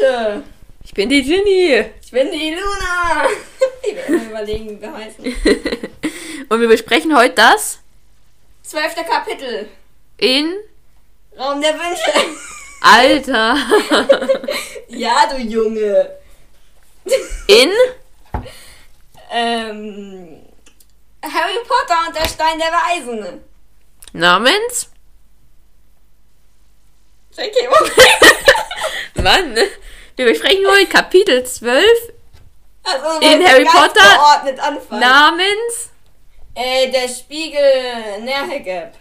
Charlotte. Ich bin die Ginny. Ich bin die Luna. Ich werde mir überlegen, wie wir heißen. Und wir besprechen heute das Zwölfter Kapitel. in Raum der Wünsche. Alter. Ja, du Junge. In Ähm. Harry Potter und der Stein der Weisen. namens J.K. Mann. Wir besprechen heute Kapitel 12 Also, In Harry Potter namens Äh, der Spiegel Nerhegeb.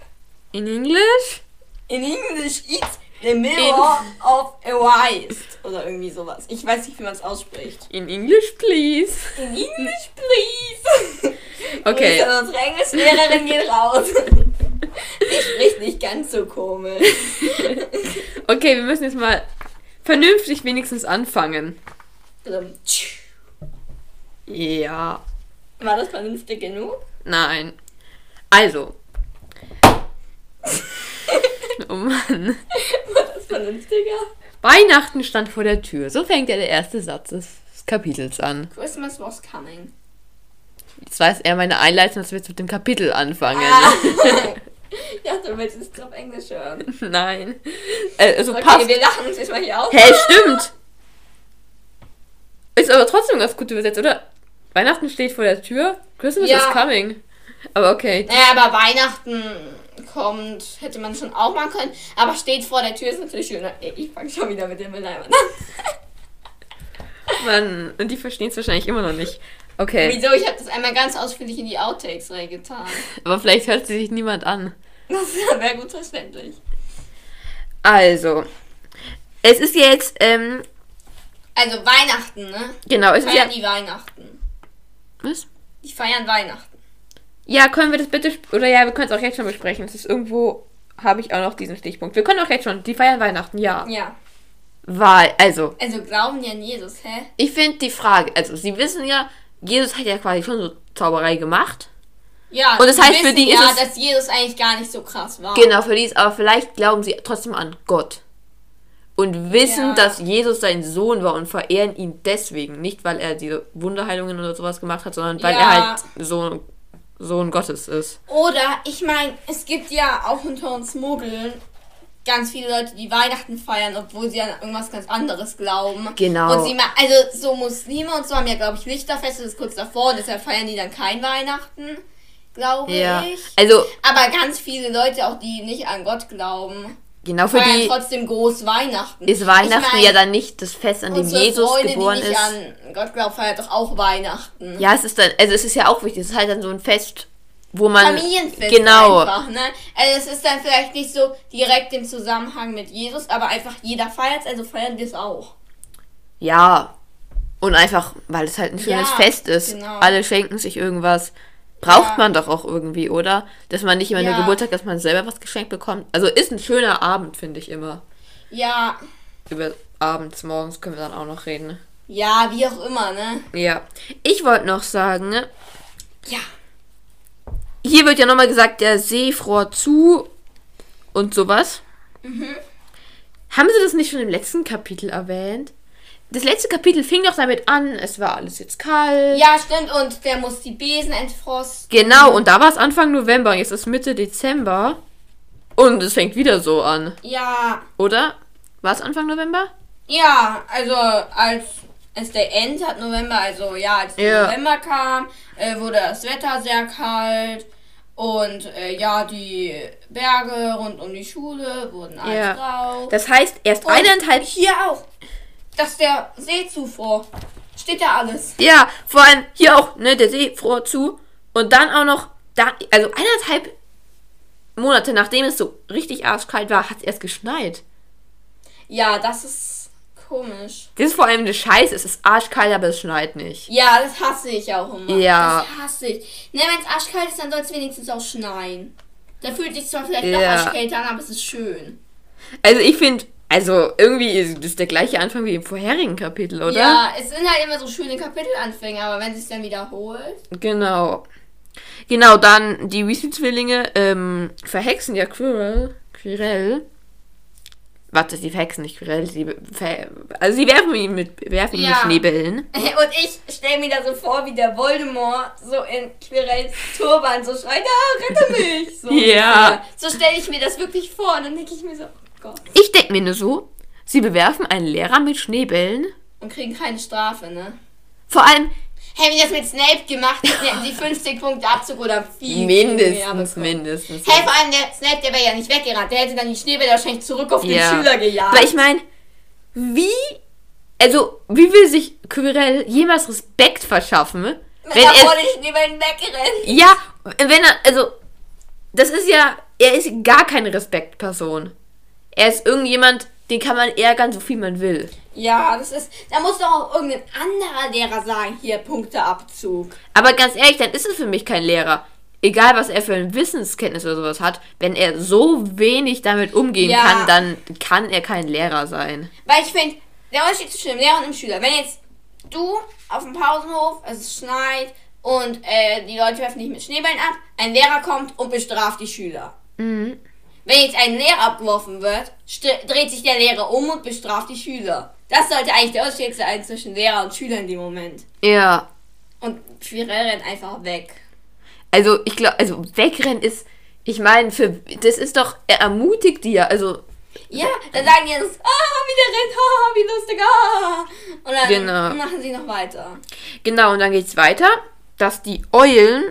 in Englisch In English it's the mirror of a wise. Oder irgendwie sowas. Ich weiß nicht, wie man es ausspricht. in English please. In English, please. Okay. Unsere Englischlehrerin geht raus. Die spricht nicht ganz so komisch. Okay, wir müssen jetzt mal vernünftig wenigstens anfangen. Also, Ja. War das vernünftig genug? Nein. Also. Oh Mann. War das vernünftiger? Weihnachten stand vor der Tür. So fängt ja der erste Satz des Kapitels an. Christmas was coming. Das war jetzt eher meine Einleitung, dass wir jetzt mit dem Kapitel anfangen. Ah. ich dachte, du willst es auf Englisch hören. Nein. Äh, also Okay, passt. wir lachen uns jetzt mal hier auf. Hä, stimmt. Ist aber trotzdem ganz gut übersetzt, oder? Weihnachten steht vor der Tür. Christmas Ja. is coming. Aber okay. Naja, aber Weihnachten kommt, hätte man schon auch machen können. Aber steht vor der Tür ist natürlich schöner. Ich fange schon wieder mit dem Beleidigen an. Mann, und die verstehen es wahrscheinlich immer noch nicht. Okay. Wieso? Ich habe das einmal ganz ausführlich in die Outtakes reingetan. Aber vielleicht hört sie sich niemand an. Das wäre gut verständlich. Also. Es ist jetzt, ähm, Also Weihnachten, ne? genau, es ist ja. Feiern die Weihnachten. Was? Die feiern Weihnachten. Ja, können wir das bitte, oder ja, wir können es auch jetzt schon besprechen. Es ist irgendwo, habe ich auch noch diesen Stichpunkt. Wir können auch jetzt schon, die feiern Weihnachten, ja. Ja. Weil, also, Also glauben die an Jesus, hä? ich finde die Frage, also, sie wissen ja, Jesus hat ja quasi schon so Zauberei gemacht. Ja. Und das heißt, für wissen die ist ja, es- dass Jesus eigentlich gar nicht so krass war. Genau, für die ist, aber vielleicht glauben sie trotzdem an Gott. Und wissen, Ja. dass Jesus sein Sohn war und verehren ihn deswegen. Nicht, weil er diese Wunderheilungen oder sowas gemacht hat, sondern weil Ja. er halt so Sohn Gottes ist. Oder, ich meine, es gibt ja auch unter uns Muggeln ganz viele Leute, die Weihnachten feiern, obwohl sie an irgendwas ganz anderes glauben. Genau. Und sie ma also so Muslime und so haben ja, glaube ich, Lichterfeste, das ist kurz davor, und deshalb feiern die dann kein Weihnachten, glaube Ja. ich. Also, Aber ganz viele Leute, auch die nicht an Gott glauben, genau für feiern die trotzdem groß Weihnachten. ist Weihnachten Ich mein, ja dann nicht das Fest, an dem Jesus Freunde, geboren die nicht ist. an Gott glauben, feiern doch auch Weihnachten. Ja, es ist dann, also es ist ja auch wichtig, es ist halt dann so ein Fest, wo man. Familienfest Genau. einfach, ne? Also es ist dann vielleicht nicht so direkt im Zusammenhang mit Jesus, aber einfach jeder feiert also feiern wir es auch. Ja. Und einfach, weil es halt ein schönes Ja, Fest ist. genau. Alle schenken sich irgendwas. Braucht Ja. man doch auch irgendwie, oder? Dass man nicht immer nur Ja. Geburtstag, dass man selber was geschenkt bekommt. Also ist ein schöner Abend, finde ich immer. Ja, Über abends, morgens können wir dann auch noch reden. ja, wie auch immer, ne? Ja. Ich wollte noch sagen, ne, Ja. Hier wird ja nochmal gesagt, der See fror zu und sowas. Mhm. Haben sie das nicht schon im letzten Kapitel erwähnt? Das letzte Kapitel fing doch damit an, es war alles jetzt kalt. Ja, stimmt, und der muss die Besen entfrosten. Genau, und da war es Anfang November, jetzt ist Mitte Dezember. Und es fängt wieder so an, Ja, oder? War es Anfang November? ja, also als es der End hat November, also ja, als der Ja. November kam, äh, wurde das Wetter sehr kalt und äh, ja, die Berge rund um die Schule wurden alles Ja. grau. Das heißt, erst Und eineinhalb. Hier auch. Dass der Seezufuhr. Steht da alles. Ja, vor allem hier auch, ne, der See fror zu. Und dann auch noch, da, also eineinhalb Monate nachdem es so richtig arschkalt war, hat es erst geschneit. Ja, das ist komisch. Das ist vor allem eine Scheiße, es ist arschkalt, aber es schneit nicht. Ja, das hasse ich auch immer. Ja. Das hasse ich. Ne, wenn es arschkalt ist, dann soll es wenigstens auch schneien. Da fühlt sich zwar vielleicht noch Ja. arschkälter an, aber es ist schön. Also ich finde, also irgendwie ist das der gleiche Anfang wie im vorherigen Kapitel, oder? Ja, es sind halt immer so schöne Kapitelanfänge, aber wenn es sich dann wiederholt. Genau. Genau, dann die Weasley-Zwillinge ähm, verhexen ja Quirrell, Quirrell Warte, sie verhexen nicht Quirrell, sie ver also sie werfen ihn mit werfen ihn Ja. mit Schneebällen. Und ich stelle mir da so vor, wie der Voldemort so in Quirrells Turban so schreit, ah, rette mich. So, Ja. So stelle ich mir das wirklich vor. Und dann denke ich mir so, oh Gott. Ich denke mir nur so, sie bewerfen einen Lehrer mit Schneebällen. Und kriegen keine Strafe, ne? Vor allem Hätten wir das mit Snape gemacht, hätten die 50 Punkte Abzug oder viel, viel mindestens, bekommen. mindestens. Hey, vor allem der Snape, der wäre ja nicht weggerannt. Der hätte dann die Schneebälle wahrscheinlich zurück auf den Ja. Schüler gejagt. Aber ich meine, wie, also, wie will sich Quirrell jemals Respekt verschaffen, Wenn wenn er vor er, den Schneebällen wegrennt. ja, wenn er, also, das ist ja, er ist gar keine Respektperson. Er ist irgendjemand, den kann man ärgern, so viel man will. Ja, das ist. Da muss doch auch irgendein anderer Lehrer sagen, hier Punkteabzug. Aber ganz ehrlich, dann ist es für mich kein Lehrer. Egal, was er für ein Wissenskenntnis oder sowas hat, wenn er so wenig damit umgehen Ja. kann, dann kann er kein Lehrer sein. Weil ich finde, der Unterschied zwischen dem Lehrer und dem Schüler. Wenn jetzt du auf dem Pausenhof, es schneit und äh, die Leute werfen dich mit Schneebällen ab, ein Lehrer kommt und bestraft die Schüler. Mhm. Wenn jetzt ein Lehrer abgeworfen wird, dreht sich der Lehrer um und bestraft die Schüler. Das sollte eigentlich der Unterschied sein zwischen Lehrer und Schüler in dem Moment. Ja, Und Quirrell rennt einfach weg. Also, ich glaube, also wegrennen ist, ich meine, für das ist doch, er ermutigt ja, also Ja, dann sagen die jetzt, ah, wie der rennt, ah, wie lustig, ah. Und dann Genau. machen sie noch weiter. genau, und dann geht's weiter, dass die Eulen,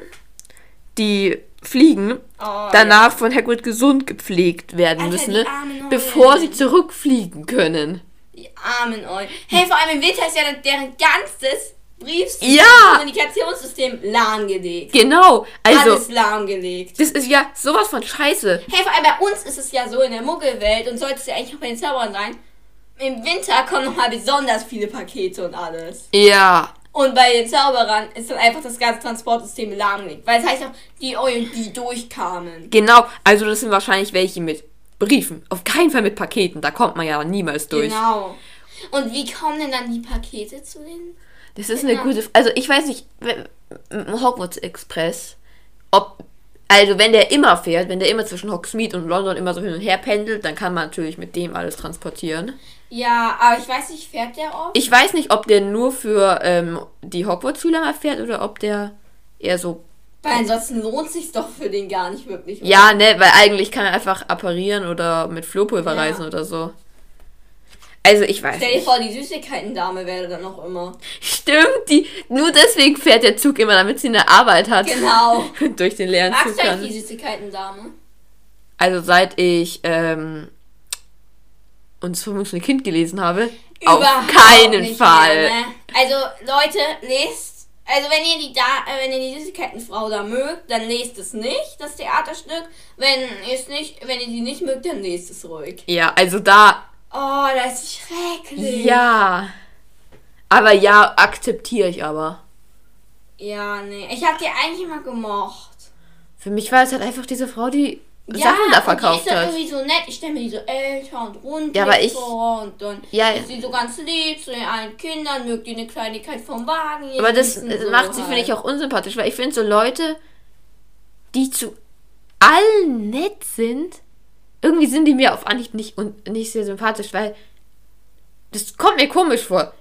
die fliegen, Oh, danach von Hagrid gesund gepflegt werden Alter, müssen, ne? bevor sie zurückfliegen können. Die armen Eulen. Hey, vor allem im Winter ist ja deren ganzes Briefsystem, Ja! Kommunikationssystem lahmgelegt. Genau, also Alles lahmgelegt. das ist ja sowas von Scheiße. Hey, vor allem bei uns ist es ja so in der Muggelwelt und sollte es ja eigentlich auch bei den Zauberern sein. Im Winter kommen nochmal besonders viele Pakete und alles. Ja, Und bei den Zauberern ist dann einfach das ganze Transportsystem lahmgelegt. Weil es heißt auch, die Eulen, die durchkamen. genau, also das sind wahrscheinlich welche mit Briefen, auf keinen Fall mit Paketen, da kommt man ja niemals durch. Genau. Und wie kommen denn dann die Pakete zu den Das ist eine Ja. gute. Also ich weiß nicht, Hogwarts Express, ob also wenn der immer fährt, wenn der immer zwischen Hogsmeade und London immer so hin und her pendelt, dann kann man natürlich mit dem alles transportieren. Ja, aber ich weiß nicht, fährt der oft? Ich weiß nicht, ob der nur für ähm, die Hogwarts-Schüler mal fährt oder ob der eher so. Weil ansonsten lohnt sich doch für den gar nicht wirklich. oder? Ja, ne, weil eigentlich kann er einfach apparieren oder mit Flohpulver Ja. reisen oder so. Also ich weiß Stell dir nicht. vor, die Süßigkeiten-Dame wäre dann noch immer. Stimmt, die, nur deswegen fährt der Zug immer, damit sie eine Arbeit hat. Genau. Durch den leeren Zug Magst du eigentlich die Süßigkeiten-Dame? Also seit ich ähm, uns vermutlich ein Kind gelesen habe, auf Überhaupt keinen nicht Fall. Mehr, ne? Also, Leute, lest. Also, wenn ihr die da, äh, wenn ihr die Süßigkeitenfrau da mögt, dann lest es nicht, das Theaterstück. Wenn ihr es nicht, wenn ihr die nicht mögt, dann lest es ruhig. Ja, also da, Oh, das ist schrecklich. ja. Aber ja, akzeptiere ich aber. Ja, nee. Ich hab die eigentlich immer gemocht. Für mich war es halt einfach diese Frau, die ja, Sachen da und die verkauft ist hat. irgendwie so nett. Ich stelle mir die so älter und rund Ja, aber ich- vor und dann Ja, ist sie so ganz lieb zu den allen Kindern, mögt die eine Kleinigkeit vom Wagen. aber das so macht sie, halt. finde ich, auch unsympathisch, weil ich finde so Leute, die zu allen nett sind, irgendwie sind die mir auf Anhieb nicht, nicht sehr sympathisch, weil das kommt mir komisch vor.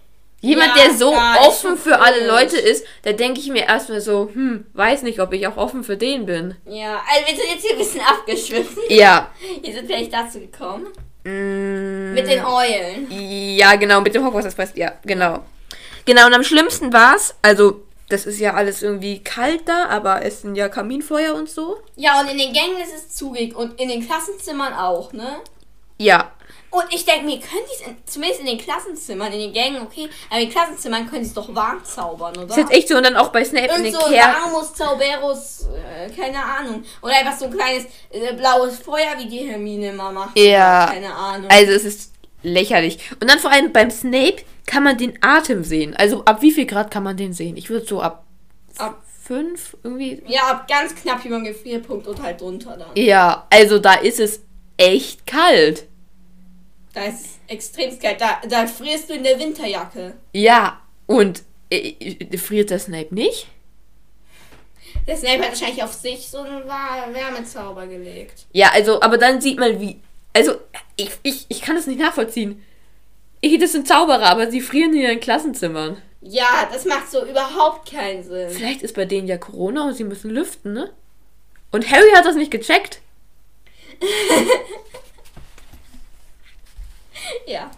Jemand, Ja, der so ja, offen für alle. Leute ist, da denke ich mir erstmal so, hm, weiß nicht, ob ich auch offen für den bin. Ja, also wir sind jetzt hier ein bisschen abgeschwiffen. Ja. Wir sind vielleicht dazu gekommen. Mm, Mit den Eulen. Ja, genau, mit dem Hogwarts Express, ja, genau. Genau, und am schlimmsten war es, also, das ist ja alles irgendwie kalt da, aber es sind ja Kaminfeuer und so. Ja, und in den Gängen ist es zugig und in den Klassenzimmern auch, ne? Ja, Und ich denke mir, können die es in- zumindest in den Klassenzimmern, in den Gängen, okay, aber in den Klassenzimmern können sie es doch warm zaubern, oder? ist jetzt echt so und dann auch bei Snape in Irgend den so Kerl. Varmus, Zauberus, äh, keine Ahnung. Oder einfach so ein kleines äh, blaues Feuer, wie die Hermine immer macht. Ja. Keine Ahnung. Also es ist lächerlich. Und dann vor allem beim Snape kann man den Atem sehen. Also ab wie viel Grad kann man den sehen? Ich würde so ab Ab- 5 irgendwie. ja, ab ganz knapp über den Gefrierpunkt und halt drunter dann. Ja, also da ist es echt kalt. Da ist extrem kalt. Da, da frierst du in der Winterjacke. Ja, und äh, äh, friert der Snape nicht? Der Snape hat wahrscheinlich auf sich so einen Wärmezauber gelegt. Ja, also, aber dann sieht man wie. Also, Ich, ich, ich kann das nicht nachvollziehen. Ich, das sind Zauberer, aber sie frieren in ihren Klassenzimmern. Ja, das macht so überhaupt keinen Sinn. Vielleicht ist bei denen ja Corona und sie müssen lüften, ne? Und Harry hat das nicht gecheckt. Ja.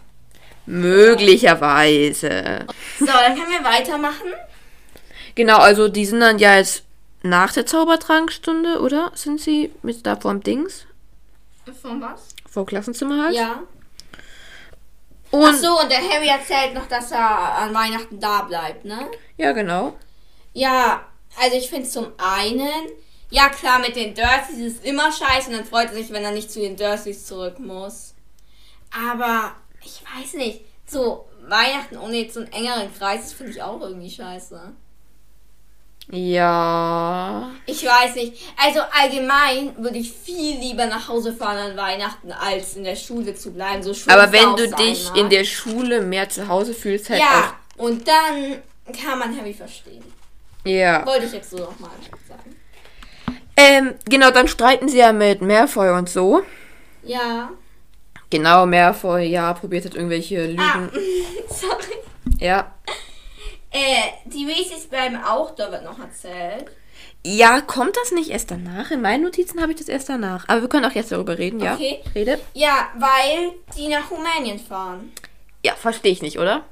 Möglicherweise. So, dann können wir weitermachen. Genau, also die sind dann ja jetzt nach der Zaubertrankstunde, oder? Sind sie mit da vorm Dings? Von was? Vor Klassenzimmer halt? Ja. Und, Ach so, und der Harry erzählt noch, dass er an Weihnachten da bleibt, ne? Ja, genau. Ja, also ich finde zum einen, ja klar, mit den Dursleys ist immer scheiße und dann freut er sich, wenn er nicht zu den Dursleys zurück muss. Aber ich weiß nicht, so Weihnachten ohne jetzt so einen engeren Kreis, das finde ich auch irgendwie scheiße. Ja. Ich weiß nicht. Also allgemein würde ich viel lieber nach Hause fahren an Weihnachten, als in der Schule zu bleiben. So Aber wenn auch du dich mag. in der Schule mehr zu Hause fühlst, halt Ja, und dann kann man Harry verstehen. auch. Ja. Wollte ich jetzt so nochmal sagen. Ähm, genau, dann streiten sie ja mit Meerfeu und so. Ja. Genau, Meerfeu, ja, probiert hat irgendwelche Lügen. Ah, sorry. Ja. Äh, die Weasleys bleiben auch, da wird noch erzählt. Ja, kommt das nicht erst danach? In meinen Notizen habe ich das erst danach. Aber wir können auch jetzt darüber reden, ja? Okay. Rede? Ja, weil die nach Rumänien fahren. Ja, verstehe ich nicht, oder?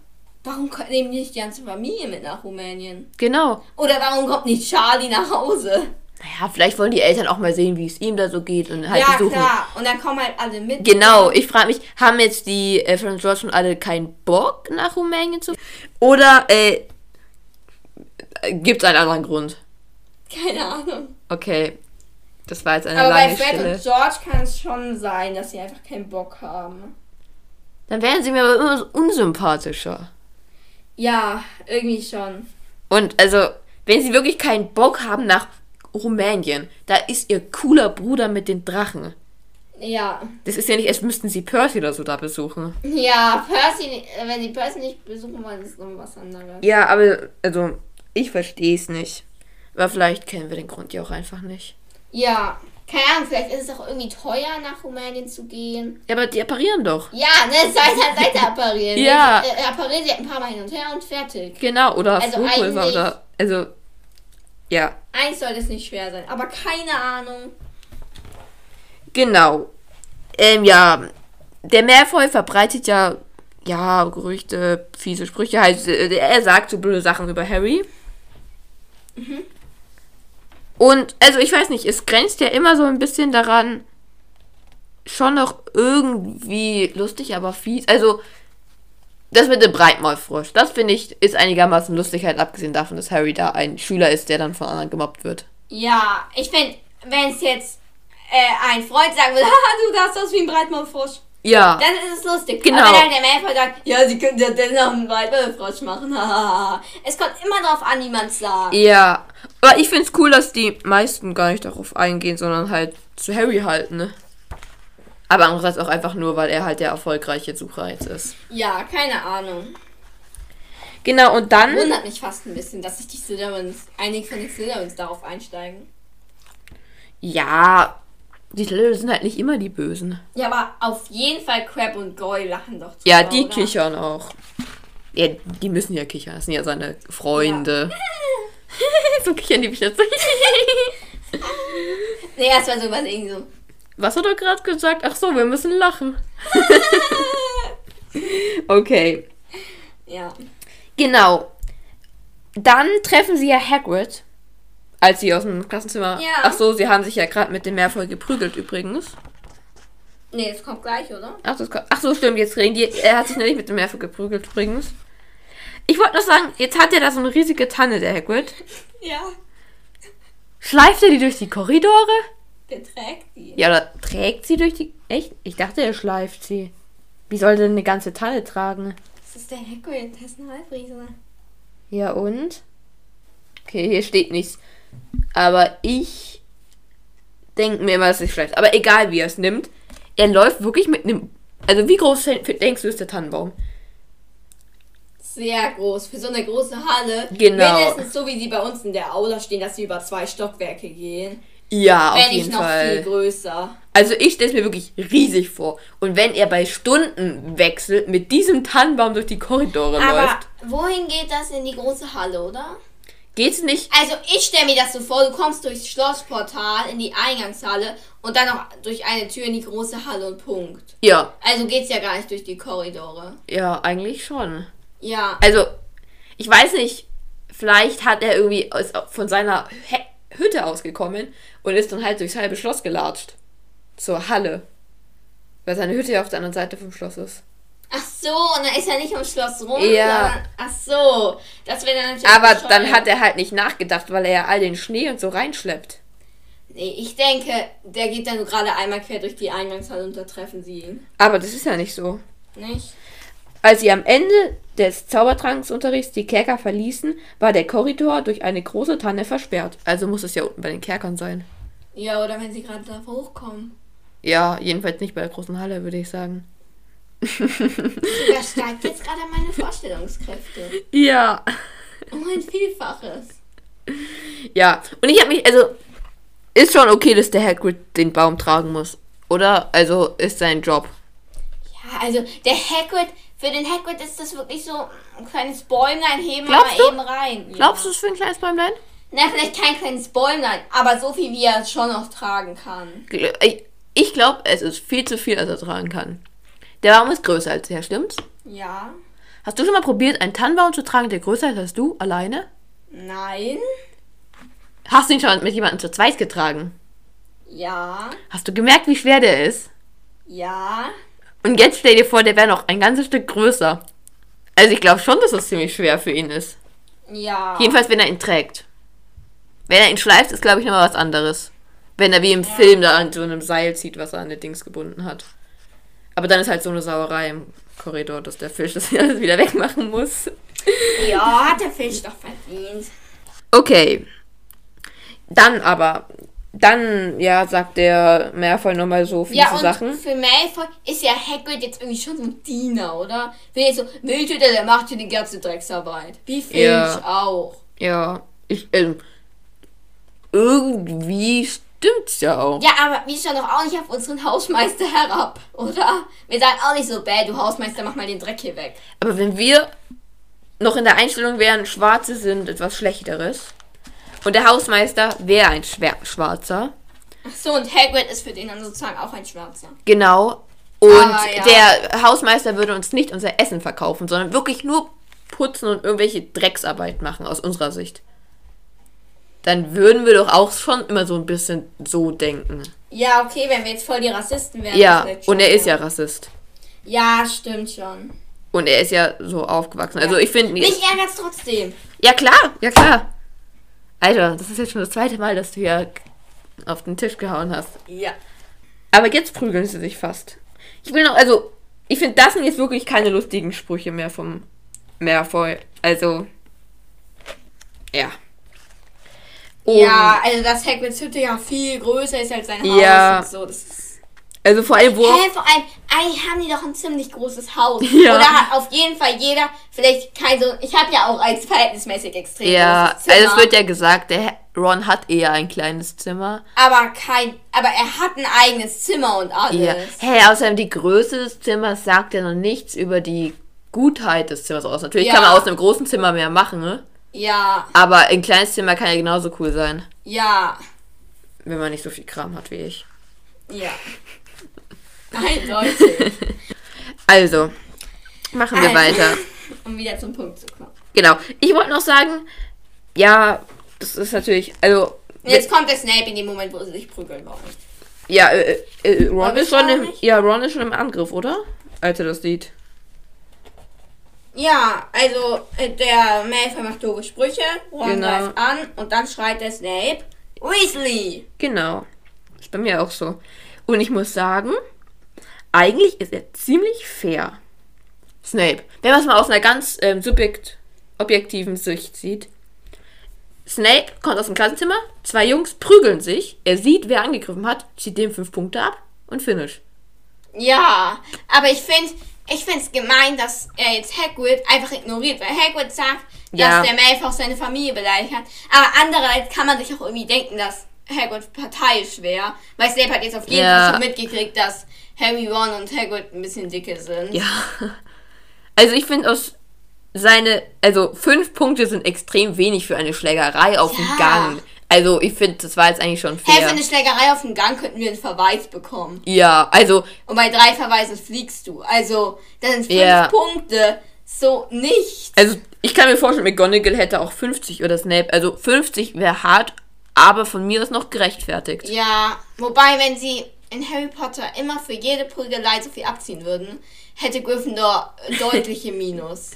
Warum nehmen die nicht die ganze Familie mit nach Rumänien? Genau. Oder warum kommt nicht Charlie nach Hause? Naja, vielleicht wollen die Eltern auch mal sehen, wie es ihm da so geht und halt ja, besuchen. klar. Und dann kommen halt alle mit. Genau, ich frage mich, haben jetzt die äh, von George und alle keinen Bock nach Rumänien zu? Oder äh, gibt es einen anderen Grund? Keine Ahnung. Okay, das war jetzt eine Aber bei lange Fred Stille. und George kann es schon sein, dass sie einfach keinen Bock haben. Dann werden sie mir aber immer so unsympathischer. Ja, irgendwie schon. Und also, wenn sie wirklich keinen Bock haben nach Rumänien, da ist ihr cooler Bruder mit den Drachen. Ja. Das ist ja nicht, als müssten sie Percy oder so da besuchen. Ja, Percy, wenn sie Percy nicht besuchen wollen, ist noch was anderes. Ja, aber, also, ich verstehe es nicht. Aber vielleicht kennen wir den Grund ja auch einfach nicht. Ja, keine Ahnung, vielleicht ist es auch irgendwie teuer, nach Rumänien zu gehen. Ja, aber die apparieren doch. Ja, ne, Seite an Seite apparieren. Ja. Ne? Äh, apparieren sie ein paar Mal hin und her und fertig. Genau, oder Also eigentlich- oder. Also. Ja, Eins sollte es nicht schwer sein, aber keine Ahnung. genau. Ähm, ja. Der Meerfeu verbreitet ja, ja, Gerüchte, fiese Sprüche. Halt, äh, er sagt so blöde Sachen über Harry. Und, also ich weiß nicht, es grenzt ja immer so ein bisschen daran, schon noch irgendwie lustig, aber fies. Also, das mit dem Breitmaulfrosch, das finde ich, ist einigermaßen lustig, halt abgesehen davon, dass Harry da ein Schüler ist, der dann von anderen gemobbt wird. Ja, ich finde, wenn es jetzt äh, ein Freund sagen würde, haha, du darfst aus wie ein Breitmaulfrosch, Ja. dann ist es lustig. Genau. Aber wenn dann der Malfoy sagt, ja, sie können ja dennoch einen Breitmaulfrosch machen, es kommt immer darauf an, wie man es sagt. Ja. Aber ich finde es cool, dass die meisten gar nicht darauf eingehen, sondern halt zu Harry halten, ne? Aber andererseits auch einfach nur, weil er halt der erfolgreiche Sucher jetzt ist. Ja, keine Ahnung. Genau, und dann. Wundert mich fast ein bisschen, dass sich die Slytherins, einige von den Slytherins darauf einsteigen. Ja. Die Schlitter sind halt nicht immer die Bösen. Ja, aber auf jeden Fall Crab und Goy lachen doch Ja, drüber, die oder? kichern auch. Ja, die müssen ja kichern. Das sind ja seine Freunde. so kichern die mich jetzt. Nee, das war so überlegen so. Was hat er gerade gesagt? Ach so, wir müssen lachen. okay. Ja. Genau. Dann treffen sie ja Hagrid, als sie aus dem Klassenzimmer. Ja. Ach so, sie haben sich ja gerade mit dem Meerfall geprügelt übrigens. Nee, das kommt gleich, oder? Ach, das, ko- ach so, stimmt, jetzt reden die. Er hat sich nämlich mit dem Meerfall geprügelt übrigens. Ich wollte nur sagen, jetzt hat er da so eine riesige Tanne, der Hagrid. Ja. Schleift er die durch die Korridore? Der trägt die. Ja, oder trägt sie durch die. Echt? Ich dachte, er schleift sie. Wie soll denn eine ganze Tanne tragen? Das ist der Hagrid, das ist ein Halbriese. Ja, und? Okay, hier steht nichts. Aber ich denke mir immer, dass es schleift. Aber egal, wie er es nimmt, er läuft wirklich mit einem. Also, wie groß denkst du, ist der Tannenbaum? Sehr groß, für so eine große Halle. Genau. Mindestens so, wie sie bei uns in der Aula stehen, dass sie über zwei Stockwerke gehen. Ja, auf wenn jeden nicht noch Fall. viel größer. Also ich stelle es mir wirklich riesig vor. Und wenn er bei Stundenwechsel mit diesem Tannenbaum durch die Korridore Aber läuft, wohin geht das in die große Halle, oder? geht's nicht? Also ich stelle mir das so vor, du kommst durchs Schlossportal in die Eingangshalle und dann noch durch eine Tür in die große Halle und Punkt. Ja, Also geht's ja gar nicht durch die Korridore. ja, eigentlich schon. Ja. Also, ich weiß nicht, vielleicht hat er irgendwie aus, von seiner Hütte ausgekommen und ist dann halt durchs halbe Schloss gelatscht. Zur Halle. Weil seine Hütte ja auf der anderen Seite vom Schloss ist. Ach so, und dann ist er nicht ums Schloss rum, Ja. sondern, ach so, das wäre dann natürlich Aber dann hat er halt nicht nachgedacht, weil er ja all den Schnee und so reinschleppt. Nee, ich denke, der geht dann gerade einmal quer durch die Eingangshalle und da treffen sie ihn. Aber das ist ja nicht so. Nicht? Als sie am Ende des Zaubertranksunterrichts die Kerker verließen, war der Korridor durch eine große Tanne versperrt. Also muss es ja unten bei den Kerkern sein. Ja, oder wenn sie gerade da hochkommen. Ja, jedenfalls nicht bei der großen Halle, würde ich sagen. Das steigt jetzt gerade meine Vorstellungskräfte. Ja. Um ein Vielfaches. Ja, und ich habe mich, also, ist schon okay, dass der Hagrid den Baum tragen muss. Oder? Also, ist sein Job. Ja, also der Hagrid, für den Hagrid ist das wirklich so ein kleines Bäumlein, heben wir mal du? eben rein. Glaubst du, ja. es ist für ein kleines Bäumlein? Na, vielleicht kein kleines Bäumlein, aber so viel, wie er es schon noch tragen kann. Ich, ich glaube, es ist viel zu viel, als er tragen kann. Der Baum ist größer als er, stimmt's? Ja. Hast du schon mal probiert, einen Tannenbaum zu tragen, der größer ist als du, alleine? Nein. Hast du ihn schon mit jemandem zu zweit getragen? Ja. Hast du gemerkt, wie schwer der ist? Ja. Und jetzt stell dir vor, der wäre noch ein ganzes Stück größer. Also ich glaube schon, dass das ziemlich schwer für ihn ist. Ja. Jedenfalls, wenn er ihn trägt. Wenn er ihn schleift, ist, glaube ich, nochmal was anderes. Wenn er wie im Film da an so einem Seil zieht, was er an den Dings gebunden hat. Aber dann ist halt so eine Sauerei im Korridor, dass der Fisch das alles wieder wegmachen muss. Ja, hat der Fisch doch verdient. Okay. Dann aber, dann, ja, sagt der Meerfall nochmal so viele Ja, und Sachen. für Malfoy ist ja Hagrid jetzt irgendwie schon so ein Diener, oder? Wenn jetzt so, Wildhüter, der macht hier die ganze Drecksarbeit. Wie Filch Ja. auch. Ja, ich, ähm, irgendwie stimmt's ja auch. Ja, aber wir schauen doch auch nicht auf unseren Hausmeister herab, oder? Wir sagen auch nicht so, bäh, du Hausmeister, mach mal den Dreck hier weg. Aber wenn wir noch in der Einstellung wären, Schwarze sind etwas Schlechteres und der Hausmeister wäre ein Schwer Schwarzer, Ach so, und Hagrid ist für den dann sozusagen auch ein Schwarzer. genau, und Ah, ja. der Hausmeister würde uns nicht unser Essen verkaufen, sondern wirklich nur putzen und irgendwelche Drecksarbeit machen, aus unserer Sicht. Dann würden wir doch auch schon immer so ein bisschen so denken. Ja, okay, wenn wir jetzt voll die Rassisten wären. Ja, und er ist ja Rassist. Ja, stimmt schon. Und er ist ja so aufgewachsen. Also ich finde... Mich ärgert's trotzdem. Ja, klar, ja, klar. Alter, das ist jetzt schon das zweite Mal, dass du hier auf den Tisch gehauen hast. Ja. Aber jetzt prügeln sie sich fast. Ich will noch, also, ich finde, das sind jetzt wirklich keine lustigen Sprüche mehr vom Meerfeu. Also, ja. Und, Ja, also dass Hagrids Hütte ja viel größer ist als sein Haus Ja. und so. Das ist Also vor allem, wo. Hä, vor allem, eigentlich haben die doch ein ziemlich großes Haus. Ja. Oder hat auf jeden Fall jeder, vielleicht kein so, ich habe ja auch als verhältnismäßig extrem Ja, großes Zimmer. also es wird ja gesagt, der Ron hat eher ein kleines Zimmer. aber kein, aber er hat ein eigenes Zimmer und alles. Ja. Hey, außerdem die Größe des Zimmers sagt ja noch nichts über die Gutheit des Zimmers aus. Natürlich Ja. kann man aus einem großen Zimmer mehr machen, ne? Ja, Aber ein kleines Zimmer kann ja genauso cool sein, ja, wenn man nicht so viel Kram hat wie ich. ja. Eindeutig. Also, machen wir Also. weiter. um wieder zum Punkt zu kommen. Genau. Ich wollte noch sagen, ja, das ist natürlich, also, jetzt kommt der Snape in dem Moment, wo sie sich prügeln wollen. ja, äh, äh, Ron Aber ist schon im, ja, Ron ist schon im Angriff, oder? Als er das sieht. Ja, also äh, der Malfoy macht doofe Sprüche, Ron Genau. greift an und dann schreit der Snape, Weasley! Genau. Ist bei mir auch so. Und ich muss sagen, eigentlich ist er ziemlich fair. Snape. Wenn man es mal aus einer ganz ähm, subjekt, objektiven Sicht sieht. Snape kommt aus dem Klassenzimmer, zwei Jungs prügeln sich, er sieht, wer angegriffen hat, zieht dem fünf Punkte ab und finish. Ja, aber ich finde ich find's gemein, dass er jetzt Hagrid einfach ignoriert, weil Hagrid sagt, Ja. dass der Malfoy auch seine Familie beleidigt hat. Aber andererseits kann man sich auch irgendwie denken, dass Hagrid parteiisch wäre. Weil Snape hat jetzt auf jeden Ja. Fall schon mitgekriegt, dass Harry, Ron und Hagrid ein bisschen dicke sind. Ja. Also ich finde aus seine, also fünf Punkte sind extrem wenig für eine Schlägerei auf dem Ja. Gang. Also ich finde, das war jetzt eigentlich schon Hey, für fair. eine Schlägerei auf dem Gang könnten wir einen Verweis bekommen. Ja, also Und bei drei Verweisen fliegst du. Also, das sind fünf Ja. Punkte. So nicht. Also, ich kann mir vorstellen, McGonagall hätte auch 50 oder Snape. Also 50 wäre hart, aber von mir ist noch gerechtfertigt. Ja, wobei, wenn sie in Harry Potter immer für jede Prügelei so viel abziehen würden, hätte Gryffindor deutliche Minus.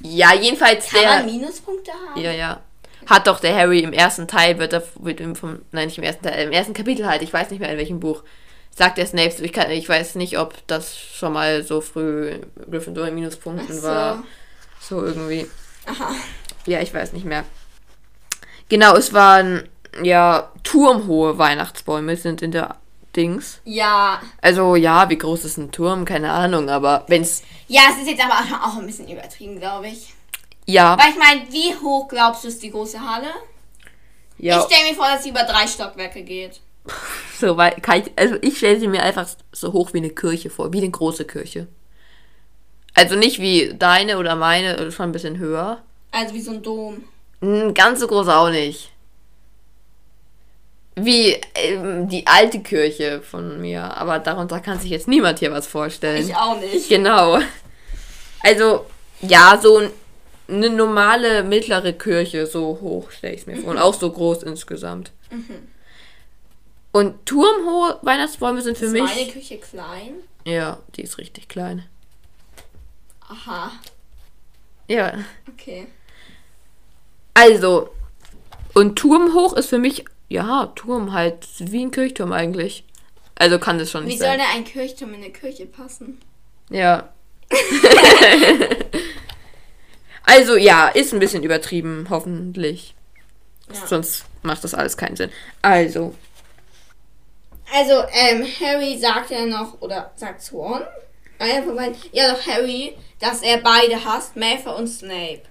Ja, jedenfalls Kann man der. Minuspunkte haben? Ja, ja. Hat doch der Harry im ersten Teil, wird er wird ihm vom. Nein, nicht im ersten Teil, im ersten Kapitel halt, ich weiß nicht mehr in welchem Buch. Sagt der Snape, ich, kann, ich weiß nicht, ob das schon mal so früh Gryffindor in Minuspunkten so. war. So irgendwie. Aha. Ja, ich weiß nicht mehr. Genau, es waren ja turmhohe Weihnachtsbäume sind in der Dings. Ja. Also ja, wie groß ist ein Turm? Keine Ahnung, aber wenn's Ja, es ist jetzt aber auch ein bisschen übertrieben, glaube ich. Ja, Weil ich meine, wie hoch glaubst du ist die große Halle? ja, Ich stelle mir vor, dass sie über drei Stockwerke geht. so weit kann ich, also ich stelle sie mir einfach so hoch wie eine Kirche vor, wie eine große Kirche. Also nicht wie deine oder meine, äh, schon ein bisschen höher. Also wie so ein Dom. Ganz so groß auch nicht. Wie ähm, die alte Kirche von mir, aber darunter kann sich jetzt niemand hier was vorstellen. Ich auch nicht. Genau. Also, ja, so ein- eine normale mittlere Kirche, so hoch stelle ich es mir vor. Und auch so groß insgesamt. Und turmhohe Weihnachtsbäume sind für Ist mich. meine Küche klein? Ja, die ist richtig klein. Aha. Ja. Okay. Also, und turmhoch ist für mich, ja, Turm halt, wie ein Kirchturm eigentlich. Also kann das schon Wie nicht soll sein. denn ein Kirchturm in eine Kirche passen? Ja. also ja, ist ein bisschen übertrieben, hoffentlich. Ja. Sonst macht das alles keinen Sinn. Also, Also, ähm, Harry sagt ja noch, oder sagt Swan? Einer von beiden, ja doch Harry, dass er beide hasst, Malfoy und Snape.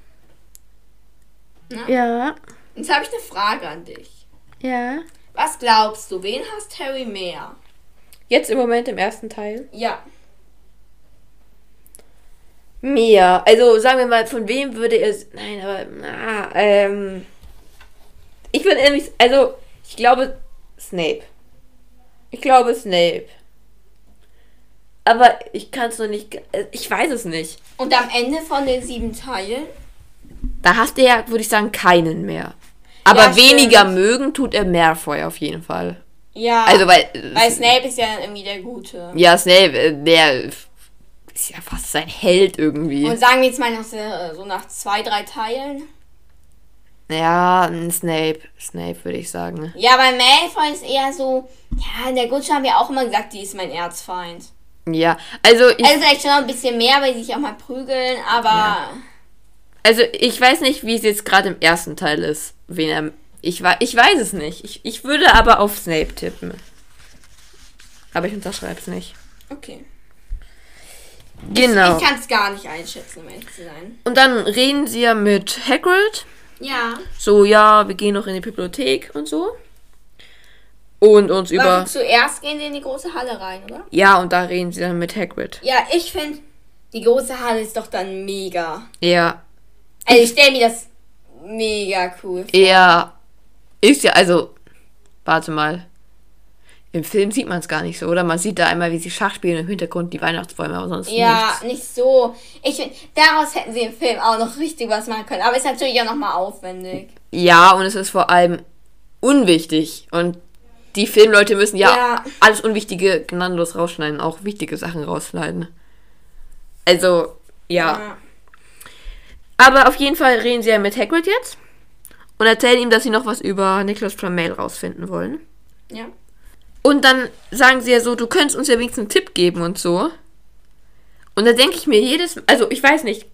ja, Jetzt habe ich eine Frage an dich. ja. Was glaubst du, wen hasst Harry mehr? Jetzt im Moment im ersten Teil. Ja, Mehr. Also sagen wir mal, von wem würde er. Nein, aber. Na, ähm. Ich würde nämlich. Also, ich glaube Snape. Ich glaube Snape. Aber ich kann es noch nicht. Ich weiß es nicht. und am Ende von den sieben Teilen, Da hast du ja, würde ich sagen, keinen mehr. Aber Ja, weniger mögen tut er Malfoy auf jeden Fall. ja, Also, weil. weil Snape ist ja irgendwie der Gute. Ja, Snape, äh, der ist ja fast sein Held irgendwie. Und sagen wir jetzt mal noch so, so nach zwei, drei Teilen. ja, ein Snape. Snape würde ich sagen. Ja, weil Malfoy ist eher so, ja, in der Gutsche haben wir auch immer gesagt, die ist mein Erzfeind. Ja, also ich, Also vielleicht schon noch ein bisschen mehr, weil sie sich auch mal prügeln, aber also ich weiß nicht, wie es jetzt gerade im ersten Teil ist. Wen er, ich, ich weiß es nicht. Ich, ich würde aber auf Snape tippen. Aber ich unterschreibe es nicht. okay. Genau. Ich kann es gar nicht einschätzen, um ehrlich zu sein. Und dann reden sie ja mit Hagrid. Ja. So, ja, wir gehen noch in die Bibliothek und so. Und uns über... Aber zuerst gehen die in die große Halle rein, oder? Ja, und da reden sie dann mit Hagrid. Ja, ich finde, die große Halle ist doch dann mega. Ja, Also ich stelle mir das mega cool vor. er ist ja, also, warte mal. Im Film sieht man es gar nicht so, oder? Man sieht da einmal, wie sie Schach spielen im Hintergrund die Weihnachtsbäume, aber sonst Ja, nichts. nicht so. Ich finde, daraus hätten sie im Film auch noch richtig was machen können. Aber ist natürlich auch nochmal aufwendig. Ja, und es ist vor allem unwichtig. Und die Filmleute müssen ja, Ja. alles Unwichtige gnadenlos rausschneiden, auch wichtige Sachen rausschneiden. Also, ja. Aber auf jeden Fall reden sie ja mit Hagrid jetzt und erzählen ihm, dass sie noch was über Nicholas Flamel rausfinden wollen. Ja. Und dann sagen sie ja so, du könntest uns ja wenigstens einen Tipp geben und so. Und da denke ich mir jedes, also ich weiß nicht.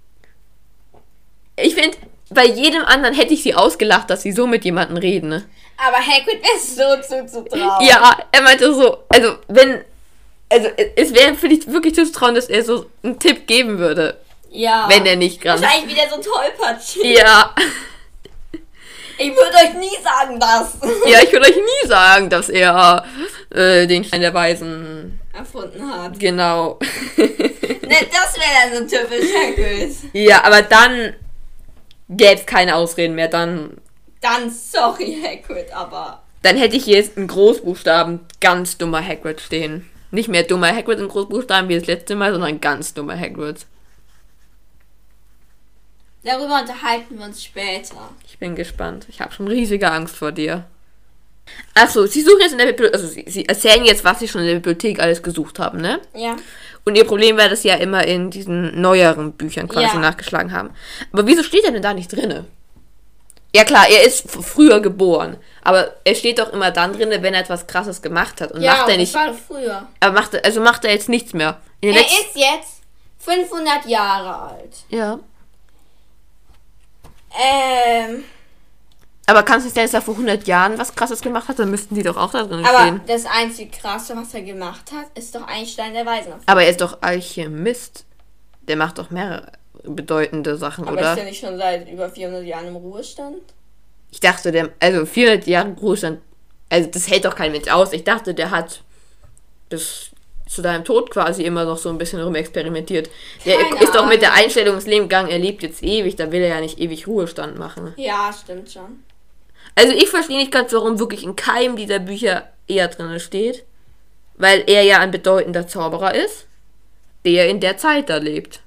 Ich finde, bei jedem anderen hätte ich sie ausgelacht, dass sie so mit jemandem reden. Ne? Aber Hagrid ist so zuzutrauen. Ja, er meinte so, also wenn, also es wäre vielleicht wirklich zuzutrauen, dass er so einen Tipp geben würde, Ja. wenn er nicht gerade. Wahrscheinlich wieder so tollpatschig. Ja. Ich würde euch nie sagen, das Ja, ich würde euch nie sagen, dass er äh, den Stein der Weisen. erfunden hat. Genau. Ne, das wäre dann so typisch Hagrid. ja, aber dann gäbe es keine Ausreden mehr. Dann, Dann sorry, Hagrid, aber dann hätte ich jetzt in Großbuchstaben ganz dummer Hagrid stehen. Nicht mehr dummer Hagrid in Großbuchstaben wie das letzte Mal, sondern ganz dummer Hagrid. Darüber unterhalten wir uns später. Ich bin gespannt. Ich habe schon riesige Angst vor dir. Achso, sie suchen jetzt in der Bibliothek, also sie, sie erzählen jetzt, was sie schon in der Bibliothek alles gesucht haben, ne? Ja. Und ihr Problem war, dass sie ja immer in diesen neueren Büchern quasi Ja. nachgeschlagen haben. Aber wieso steht er denn da nicht drinne? Ja klar, er ist früher geboren, aber er steht doch immer dann drinne, wenn er etwas krasses gemacht hat und Ja, macht er nicht, war doch früher. aber macht er, also macht er jetzt nichts mehr. Er ist jetzt 500 Jahre alt. ja. Ähm, Aber kann es nicht sein, dass er vor 100 Jahren was krasses gemacht hat? Dann müssten die doch auch da drin aber stehen. das einzige Krasse, was er gemacht hat, ist doch Einstein der Weisen. Aber er ist doch Alchemist. Der macht doch mehrere bedeutende Sachen, Aber oder? ist er nicht schon seit über 400 Jahren im Ruhestand? Ich dachte, der, also 400 Jahre Ruhestand, also das hält doch kein Mensch aus. Ich dachte, der hat bis zu deinem Tod quasi immer noch so ein bisschen rumexperimentiert. Der Keine ist doch mit der. Einstellung ins Leben gegangen, er lebt jetzt ewig, da will er ja nicht ewig Ruhestand machen. Ja, stimmt schon. Also ich verstehe nicht ganz, warum wirklich in keinem dieser Bücher er drin steht. Weil er ja ein bedeutender Zauberer ist, der in der Zeit da lebt.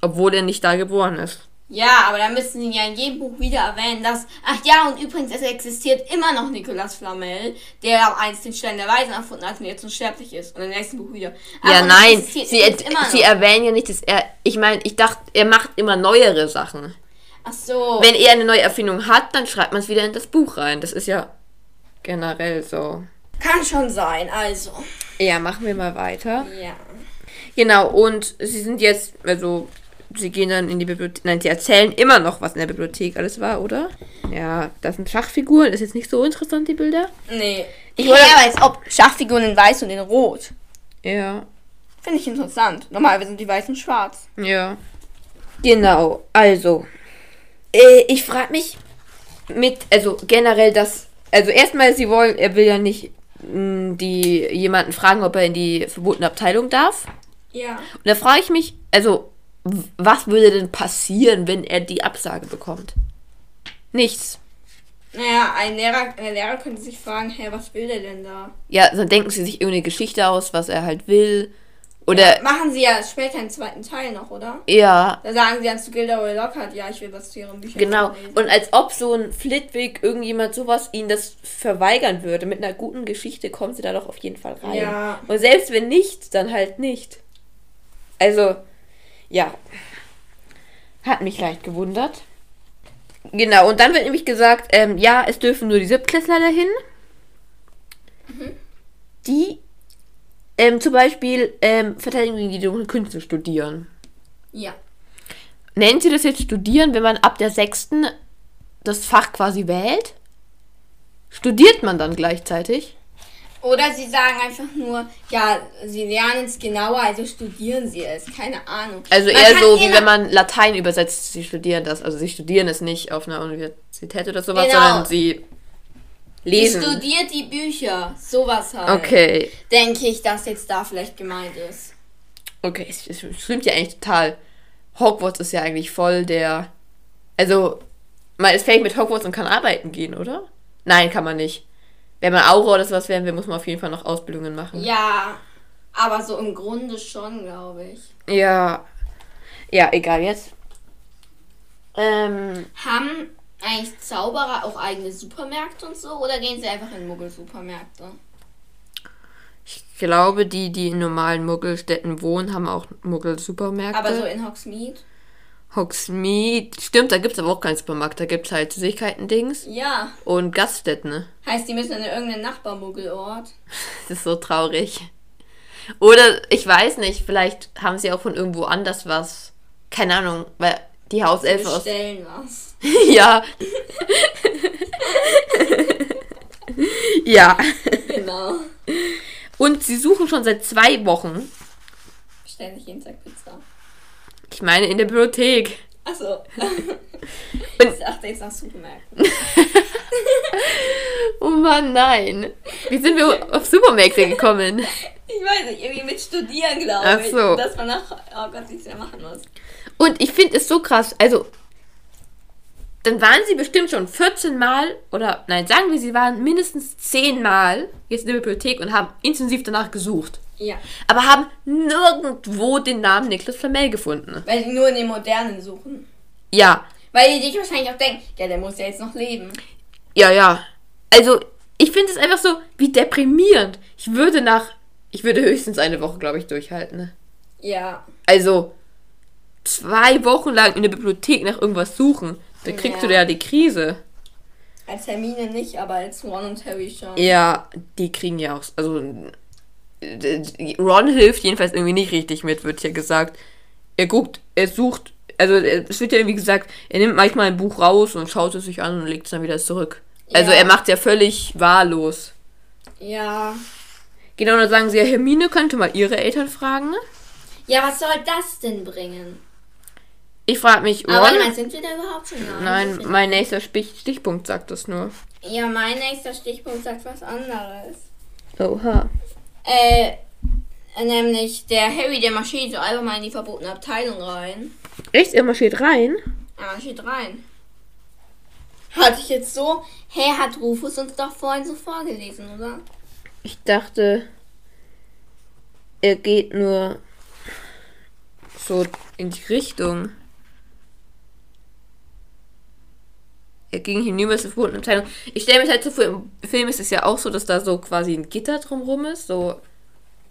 Obwohl er nicht da geboren ist. Ja, aber da müssen sie ja in jedem Buch wieder erwähnen, dass. Ach ja, und übrigens, es existiert immer noch Nicolas Flamel, der einst den Stein der Weisen erfunden hat und jetzt unsterblich ist. Und im nächsten Buch wieder. Ja, Aber es nein, sie, sie erwähnen ja nicht, dass er. Ich meine, ich dachte, er macht immer neuere Sachen. Ach so. Wenn er eine neue Erfindung hat, dann schreibt man es wieder in das Buch rein. Das ist ja generell so. Kann schon sein, also. Ja, machen wir mal weiter. Ja. Genau, und sie sind jetzt, also, sie gehen dann in die Bibliothek. Nein, sie erzählen immer noch, was in der Bibliothek alles war, oder? Ja, das sind Schachfiguren. Ist jetzt nicht so interessant, die Bilder. Nee. Ich wollte aber als ob Schachfiguren in weiß und in rot. Ja, Finde ich interessant. Normalerweise sind die weißen schwarz. ja. Genau, also. Äh, ich frage mich mit, also generell das. Also erstmal, sie wollen, er will ja nicht mh, die jemanden fragen, ob er in die verbotene Abteilung darf. Ja. Und da frage ich mich, also, was würde denn passieren, wenn er die Absage bekommt? Nichts. Naja, ein Lehrer, ein Lehrer könnte sich fragen, hey, was will der denn da? Ja, dann denken sie sich irgendeine Geschichte aus, was er halt will. Oder, Machen sie ja später einen zweiten Teil noch, oder? ja, Da sagen sie dann zu Gilderoy Lockhart, ja, ich will was zu ihren Büchern genau. Und als ob so ein Flitwick, irgendjemand sowas, ihnen das verweigern würde. Mit einer guten Geschichte kommen sie da doch auf jeden Fall rein. Ja. Und selbst wenn nicht, dann halt nicht. Also, ja. Hat mich leicht gewundert. Genau, und dann wird nämlich gesagt, ähm, ja, es dürfen nur die Siebtklässler dahin. Die ähm, zum Beispiel ähm, Verteidigung gegen die dunklen Künste studieren. Ja. Nennen Sie das jetzt studieren, wenn man ab der sechsten das Fach quasi wählt? Studiert man dann gleichzeitig? Oder sie sagen einfach nur, ja, sie lernen es genauer, also studieren sie es. Keine Ahnung. Also Man eher so, wie wenn man Latein übersetzt, sie studieren das. Also sie studieren es nicht auf einer Universität oder sowas, Genau. sondern sie Sie lesen. studiert die Bücher. Sowas halt. Okay. Denke ich, dass jetzt da vielleicht gemeint ist. Okay, es, es stimmt ja eigentlich total. Hogwarts ist ja eigentlich voll der. Also, man ist fähig mit Hogwarts und kann arbeiten gehen, oder? Nein, kann man nicht. Wenn man Aura oder sowas werden will, muss man auf jeden Fall noch Ausbildungen machen. Ja, aber so im Grunde schon, glaube ich. Ja. Ja, egal jetzt. Ähm, Haben eigentlich Zauberer auch eigene Supermärkte und so? Oder gehen sie einfach in Muggel-Supermärkte? ich glaube, die, die in normalen Muggelstädten wohnen, haben auch Muggel-Supermärkte. Aber so in Hogsmeade? Hogsmeade. Stimmt, da gibt es aber auch keinen Supermarkt. Da gibt es halt Süßigkeiten-Dings Ja. und Gaststätten. ne? Heißt, die müssen in irgendeinen Nachbarmuggelort. Das ist so traurig. Oder ich weiß nicht, vielleicht haben sie auch von irgendwo anders was. Keine Ahnung, weil die Hauselfe aus. Bestellen was. ja. ja. Genau. Und sie suchen schon seit zwei Wochen. Bestellen sich jeden Tag Pizza. Ich meine in der Bibliothek. Achso. Ich dachte dachte jetzt nach Supermärkten. Oh Mann, nein. Wie sind wir auf Supermärkte gekommen? Ich weiß nicht, irgendwie mit Studieren, glaube Ach ich. so. Dass man nach, oh Gott, nichts mehr machen muss. Und ich finde es so krass. Also, dann waren sie bestimmt schon 14 Mal oder nein, sagen wir, sie waren mindestens 10 Mal jetzt in der Bibliothek und haben intensiv danach gesucht. Ja. Aber haben nirgendwo den Namen Niklas Flamel gefunden. Weil die nur in den Modernen suchen. Ja, Weil die sich wahrscheinlich auch denken, ja, der muss ja jetzt noch leben. ja, ja. Also, ich finde es einfach so, wie deprimierend. Ich würde nach, ich würde höchstens eine Woche, glaube ich, durchhalten. Ne? Ja. Also, zwei Wochen lang in der Bibliothek nach irgendwas suchen. Da kriegst du Ja. ja die Krise. Als Hermine nicht, aber als Ron und Harry schon. Ja, die kriegen ja auch. Also, Ron hilft jedenfalls irgendwie nicht richtig mit, wird hier gesagt. Er guckt, er sucht. Also, es wird ja irgendwie gesagt, er nimmt manchmal ein Buch raus und schaut es sich an und legt es dann wieder zurück. Also, Ja. er macht ja völlig wahllos. Ja. Genau, dann sagen sie ja, Hermine könnte mal ihre Eltern fragen. ne? Ja, was soll das denn bringen? Ich frage mich, Aber Ron. mal, sind wir da überhaupt schon? da? Nein, mein nächster Stich Stichpunkt sagt das nur. Ja, mein nächster Stichpunkt sagt was anderes. Oha. Äh, nämlich der Harry, der marschiert so einfach mal in die verbotene Abteilung rein. Echt? Er marschiert rein? Er marschiert rein. Hatte ich jetzt so, hä, hat Rufus uns doch vorhin so vorgelesen, oder? Ich dachte, er geht nur so in die Richtung. Ging hinüber zur verbotenen Abteilung. Ich stelle mir halt so vor, im Film ist es ja auch so, dass da so quasi ein Gitter drumrum ist. So,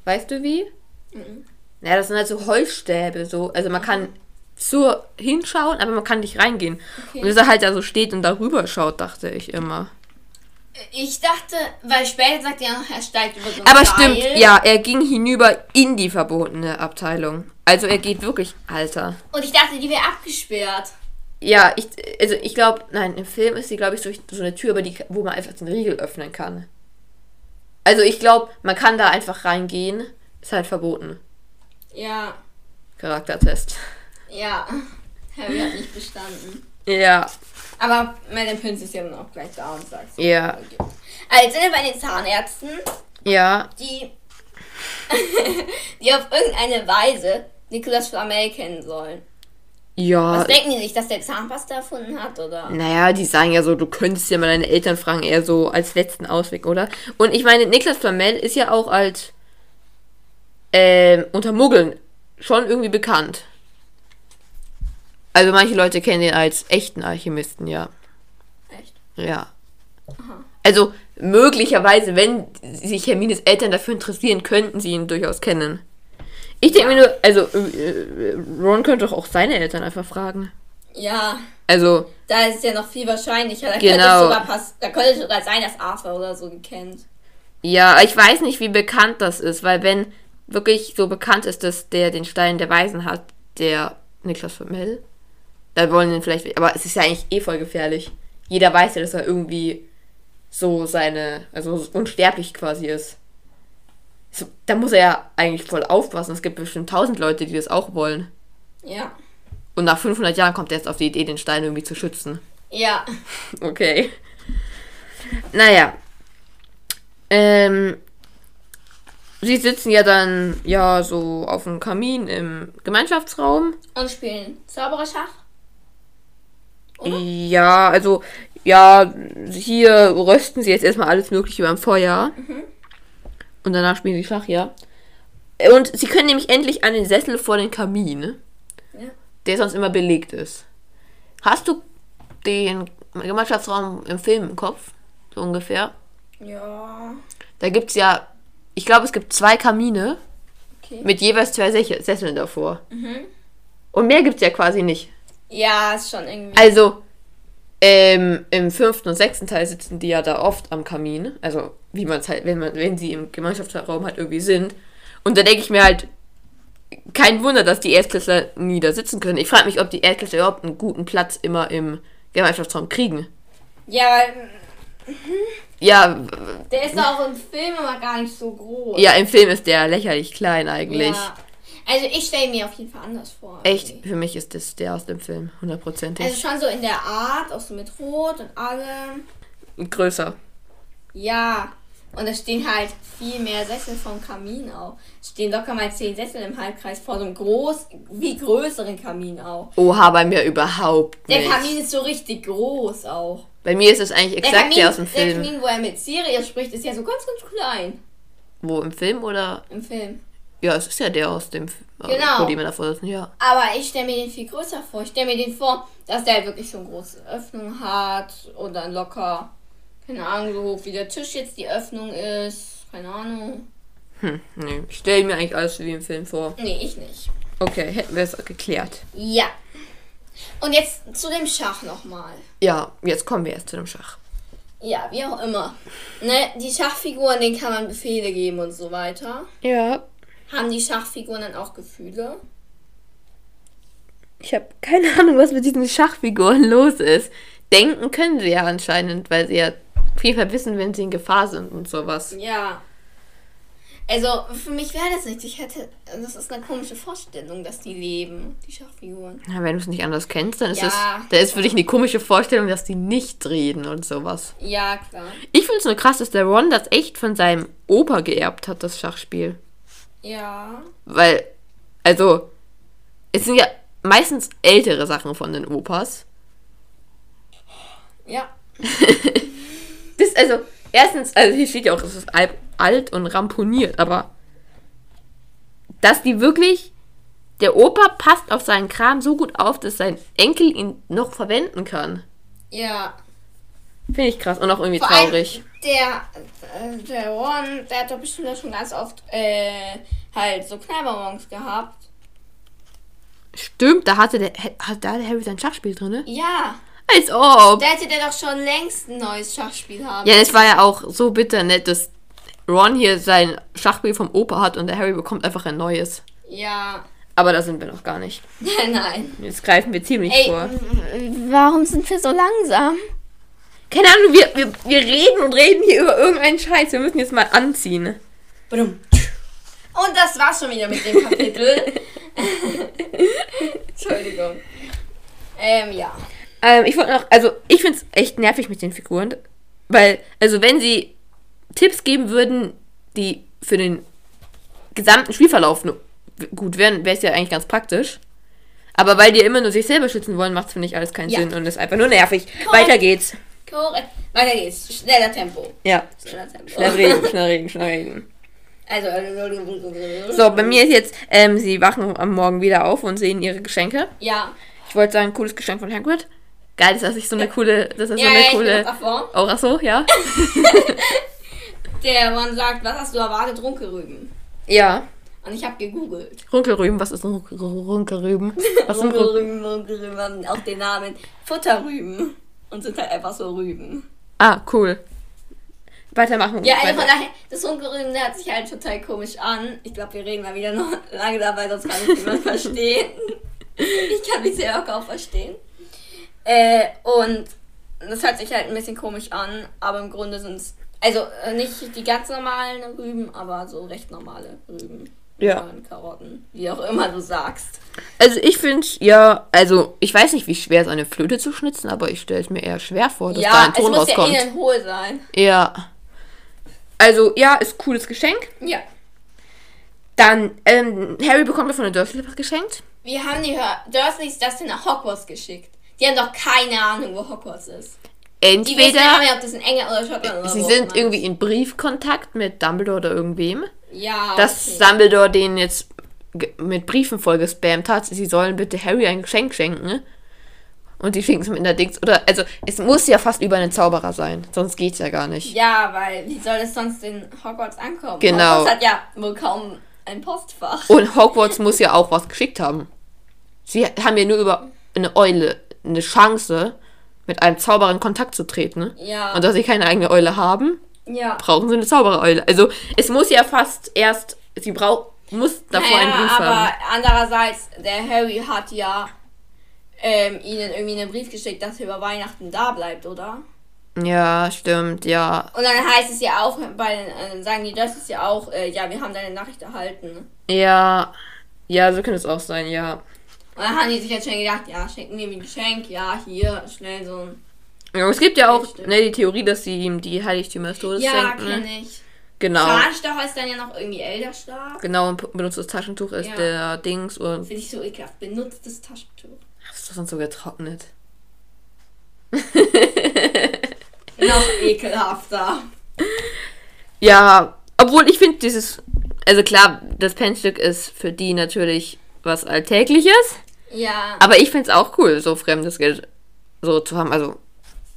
weißt du wie? Mhm. Ja, das sind halt so Holzstäbe. So. Also man kann so hinschauen, aber man kann nicht reingehen. Okay. Und dass er halt da so steht und darüber schaut, dachte ich immer. Ich dachte, weil später sagt er noch, er steigt über so ein Aber Seil. stimmt, ja, er ging hinüber in die verbotene Abteilung. Also er geht wirklich, Alter. Und ich dachte, die wäre abgesperrt. Ja, ich, also ich glaube, nein, im Film ist sie, glaube ich, durch so eine Tür, über die, wo man einfach den Riegel öffnen kann. Also ich glaube, man kann da einfach reingehen. Ist halt verboten. Ja, Charaktertest. ja. Harry hat nicht bestanden. Ja, Aber meine Prinz ist ja dann auch gleich da und sagt so. ja, Also sind wir bei den Zahnärzten, ja. die, die auf irgendeine Weise Nicolas Flamel kennen sollen. Ja. Was denken die sich, dass der Zahnpasta erfunden hat, oder? Naja, die sagen ja so, du könntest ja mal deine Eltern fragen, eher so als letzten Ausweg, oder? Und ich meine, Niklas Flamel ist ja auch als ähm, unter Muggeln schon irgendwie bekannt. Also manche Leute kennen ihn als echten Alchemisten, ja. Echt? Ja. Also möglicherweise, wenn sich Hermines Eltern dafür interessieren, könnten sie ihn durchaus kennen. Ich denke mir nur, also äh, äh, Ron könnte doch auch seine Eltern einfach fragen. Ja, Also, da ist es ja noch viel wahrscheinlicher. Da, könnte Genau. es sogar da könnte es sogar sein, dass Arthur oder so kennt. Ja, ich weiß nicht, wie bekannt das ist, weil wenn wirklich so bekannt ist, dass der den Stein der Weisen hat, der Niklas Flamel, dann wollen den vielleicht, aber es ist ja eigentlich eh voll gefährlich. Jeder weiß ja, dass er irgendwie so seine, also unsterblich quasi ist. So, da muss er ja eigentlich voll aufpassen. Es gibt bestimmt tausend Leute, die das auch wollen. Ja. Und nach 500 Jahren kommt er jetzt auf die Idee, den Stein irgendwie zu schützen. Ja. Okay. Naja. Ähm, sie sitzen ja dann ja so auf dem Kamin im Gemeinschaftsraum. Und spielen Zaubererschach. Ja, also ja, hier rösten sie jetzt erstmal alles Mögliche beim Feuer. Und danach spielen sie Schach, ja. Und sie können nämlich endlich an den Sessel vor den Kamin, Ja. der sonst immer belegt ist. Hast du den Gemeinschaftsraum im Film im Kopf? So ungefähr. Ja. Da gibt's ja, ich glaube, es gibt zwei Kamine Okay. mit jeweils zwei Sech- Sesseln davor. Und mehr gibt's ja quasi nicht. Ja, ist schon irgendwie. Also, ähm, im fünften und sechsten Teil sitzen die ja da oft am Kamin. Also, wie man es halt, wenn man, wenn sie im Gemeinschaftsraum halt irgendwie sind. Und da denke ich mir halt, kein Wunder, dass die Erstklässler nie da sitzen können. Ich frage mich, ob die Erstklässler überhaupt einen guten Platz immer im Gemeinschaftsraum kriegen. ja, weil Ja, der ist doch auch im Film immer gar nicht so groß. ja, im Film ist der lächerlich klein eigentlich. Ja. Also ich stelle mir auf jeden Fall anders vor. Echt, irgendwie. für mich ist das der aus dem Film, hundertprozentig. Also schon so in der Art, auch so mit Rot und allem. Größer. Ja. Und es stehen halt viel mehr Sessel vom Kamin auch. Es stehen locker mal zehn Sessel im Halbkreis vor so einem groß, wie größeren Kamin auch. Oha, bei mir überhaupt Der nicht. Kamin ist so richtig groß auch. Bei mir ist es eigentlich Der exakt Kamin, der aus dem der Film. Kamin, wo er mit Sirius spricht, ist ja so ganz, ganz klein Wo, im Film oder? im Film. Ja, es ist ja der aus dem Film. Genau. Mir davor sitzen, ja. Aber ich stelle mir den viel größer vor. Ich stelle mir den vor, dass der wirklich so eine große Öffnung hat und dann locker, keine Ahnung, so hoch wie der Tisch jetzt die Öffnung ist. Keine Ahnung. Hm, nee. Ich stelle mir eigentlich alles wie im Film vor. Nee, ich nicht. Okay, hätten wir es geklärt. Ja. Und jetzt zu dem Schach nochmal. Ja, jetzt kommen wir erst zu dem Schach. Ja, wie auch immer. Ne, die Schachfiguren, denen kann man Befehle geben und so weiter. Ja. Haben die Schachfiguren dann auch Gefühle? Ich habe keine Ahnung, was mit diesen Schachfiguren los ist. Denken können sie ja anscheinend, weil sie ja auf jeden Fall wissen, wenn sie in Gefahr sind und sowas. Ja. Also, für mich wäre das nichts. Ich hätte. Das ist eine komische Vorstellung, dass die leben, die Schachfiguren. Na, wenn du es nicht anders kennst, dann ist Ja. es. Da ist für dich eine komische Vorstellung, dass die nicht reden und sowas. Ja, klar. Ich finde es nur krass, dass der Ron das echt von seinem Opa geerbt hat, das Schachspiel. Ja. Weil, also, es sind ja meistens ältere Sachen von den Opas. Ja. Das, also, erstens, also hier steht ja auch, es ist alt, alt und ramponiert, aber dass die wirklich, der Opa passt auf seinen Kram so gut auf, dass sein Enkel ihn noch verwenden kann. Ja. Finde ich krass und auch irgendwie Vor allem traurig. Der, äh, der Ron, der hat doch bestimmt schon ganz oft äh, halt so Knallbonbons gehabt. Stimmt, da hatte der, hat da der Harry sein Schachspiel drin, ne? Ja. Als ob. Da hätte der doch schon längst ein neues Schachspiel haben. Ja, es war ja auch so bitter nett, dass Ron hier sein Schachspiel vom Opa hat und der Harry bekommt einfach ein neues. Ja. Aber da sind wir noch gar nicht. Nein. Jetzt greifen wir ziemlich Ey, vor. warum sind wir so langsam? Keine Ahnung, wir, wir, wir reden und reden hier über irgendeinen Scheiß. Wir müssen jetzt mal anziehen. Badum. Und das war's schon wieder mit dem Kapitel. Entschuldigung. Ähm, ja. Ähm, ich wollte noch, also ich finde es echt nervig mit den Figuren. Weil, also wenn sie Tipps geben würden, die für den gesamten Spielverlauf gut wären, wäre es ja eigentlich ganz praktisch. Aber weil die immer nur sich selber schützen wollen, macht es, finde ich, alles keinen Ja. Sinn und ist einfach nur nervig. Korrekt. Weiter geht's. Korrekt. Weiter geht's. Schneller Tempo. Ja. Schneller Tempo. Schnell reden, schnell reden, schnell reden. Also. So, bei mir ist jetzt, ähm, sie wachen am Morgen wieder auf und sehen ihre Geschenke. Ja. Ich wollte sagen, cooles Geschenk von Hagrid. Geil, dass ich so eine coole, dass so Ja, eine ja, coole. ach so, ja. Der Mann sagt, was hast du erwartet? Runkelrüben. Ja. Und ich habe gegoogelt. Runkelrüben, was ist Runkelrüben? Was Runkelrüben, Runkelrüben auch den Namen Futterrüben. Und sind halt einfach so Rüben. Ah, cool. Weitermachen. Ja, also Weiter. von daher, das der hört sich halt total komisch an. Ich glaube, wir reden mal wieder noch lange dabei, sonst kann ich niemand verstehen. Ich kann mich selber kaum verstehen. Äh, und das hört sich halt ein bisschen komisch an, aber im Grunde sind es, also äh, nicht die ganz normalen Rüben, aber so recht normale Rüben. Ja. Möhren, Karotten, wie auch immer du sagst. Also ich finde, ja, also ich weiß nicht, wie schwer es eine Flöte zu schnitzen, aber ich stelle es mir eher schwer vor, dass da ja, ein es Ton muss ja rauskommt. innen hohl sein. Ja. Also, ja, ist cooles Geschenk. Ja. Dann, ähm, Harry bekommt ja von der Dursley was geschenkt. Wir haben die Dursleys das nach Hogwarts geschickt. Die haben doch keine Ahnung, wo Hogwarts ist. Die wissen ja Entweder nicht, ob das in England oder Schottland oder sie sind irgendwie in Briefkontakt mit Dumbledore oder irgendwem. Ja, dass okay. Dumbledore denen jetzt mit Briefen vollgespammt hat, sie sollen bitte Harry ein Geschenk schenken. Und die schicken es mit einer Dings. Oder, also, es muss ja fast über einen Zauberer sein. Sonst geht's ja gar nicht. Ja, weil wie soll es sonst in Hogwarts ankommen? Genau. Hogwarts hat ja wohl kaum ein Postfach. Und Hogwarts muss ja auch was geschickt haben. Sie haben ja nur über eine Eule eine Chance, mit einem Zauberer in Kontakt zu treten. Ja. Und da sie keine eigene Eule haben, ja. brauchen sie eine Zaubereule. Also, es muss ja fast erst, sie braucht, muss davor einen naja, Brief aber haben. andererseits, der Harry hat ja ähm, ihnen irgendwie einen Brief geschickt, dass er über Weihnachten da bleibt, oder? Ja, stimmt, ja. Und dann heißt es ja auch, bei den, äh, sagen die, das ist ja auch, äh, ja, wir haben deine Nachricht erhalten. Ja, Ja, so könnte es auch sein, ja. Und dann haben die sich jetzt schon gedacht, ja, schenken wir ein Geschenk, ja, hier, schnell so ein. Ja es gibt ja auch ne, die Theorie, dass sie ihm die Heiligtümer des Todes Ja, schenken. kenne Ne? ich. Genau. Zahnstocher ist dann ja noch irgendwie Elderstab. Genau, und benutztes Taschentuch ist Ja. der Dings und Finde ich so ekelhaft. Benutztes Taschentuch. das ist doch sonst so getrocknet. Noch ekelhafter. Ja, obwohl ich finde dieses, also klar, das Pennstück ist für die natürlich was Alltägliches, Ja. aber ich finde es auch cool, so fremdes Geld so zu haben. Also,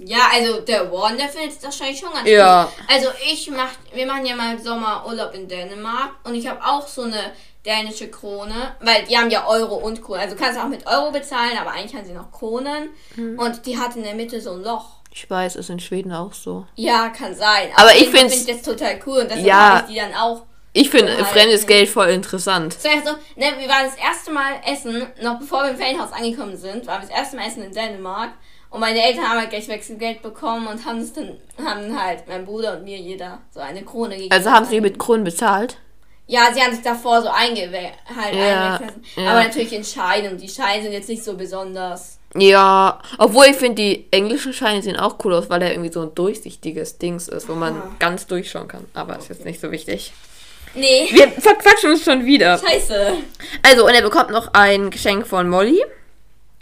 Ja, also der Warren, der findet es wahrscheinlich schon ganz Ja. cool. Also ich mach, wir machen ja mal im Sommer Urlaub in Dänemark und ich habe auch so eine dänische Krone, weil die haben ja Euro und Kronen. Also du kannst auch mit Euro bezahlen, aber eigentlich haben sie noch Kronen. Mhm. Und die hat in der Mitte so ein Loch. ich weiß, ist in Schweden auch so. Ja, kann sein. Aber auf ich jeden Fall find's- find ich das total cool und deshalb Ja. ich die dann auch. Ich finde fremdes Geld voll interessant. Zuerst so, ne, wir waren das erste Mal essen, noch bevor wir im Ferienhaus angekommen sind, waren wir das erste Mal essen in Dänemark. Und meine Eltern haben halt gleich Wechselgeld bekommen und haben es dann, haben halt mein Bruder und mir jeder so eine Krone gegeben. Also haben sie mit Kronen bezahlt? Ja, sie haben sich davor so eingewe halt Ja, ja. Aber natürlich in Scheinen und die Scheine sind jetzt nicht so besonders. Ja, obwohl ich finde, die englischen Scheine sehen auch cool aus, weil er irgendwie so ein durchsichtiges Dings ist, wo man Ah. ganz durchschauen kann. Aber ist jetzt nicht so wichtig. Nee, Wir verquatschen uns schon wieder. scheiße. Also, und er bekommt noch ein Geschenk von Molly.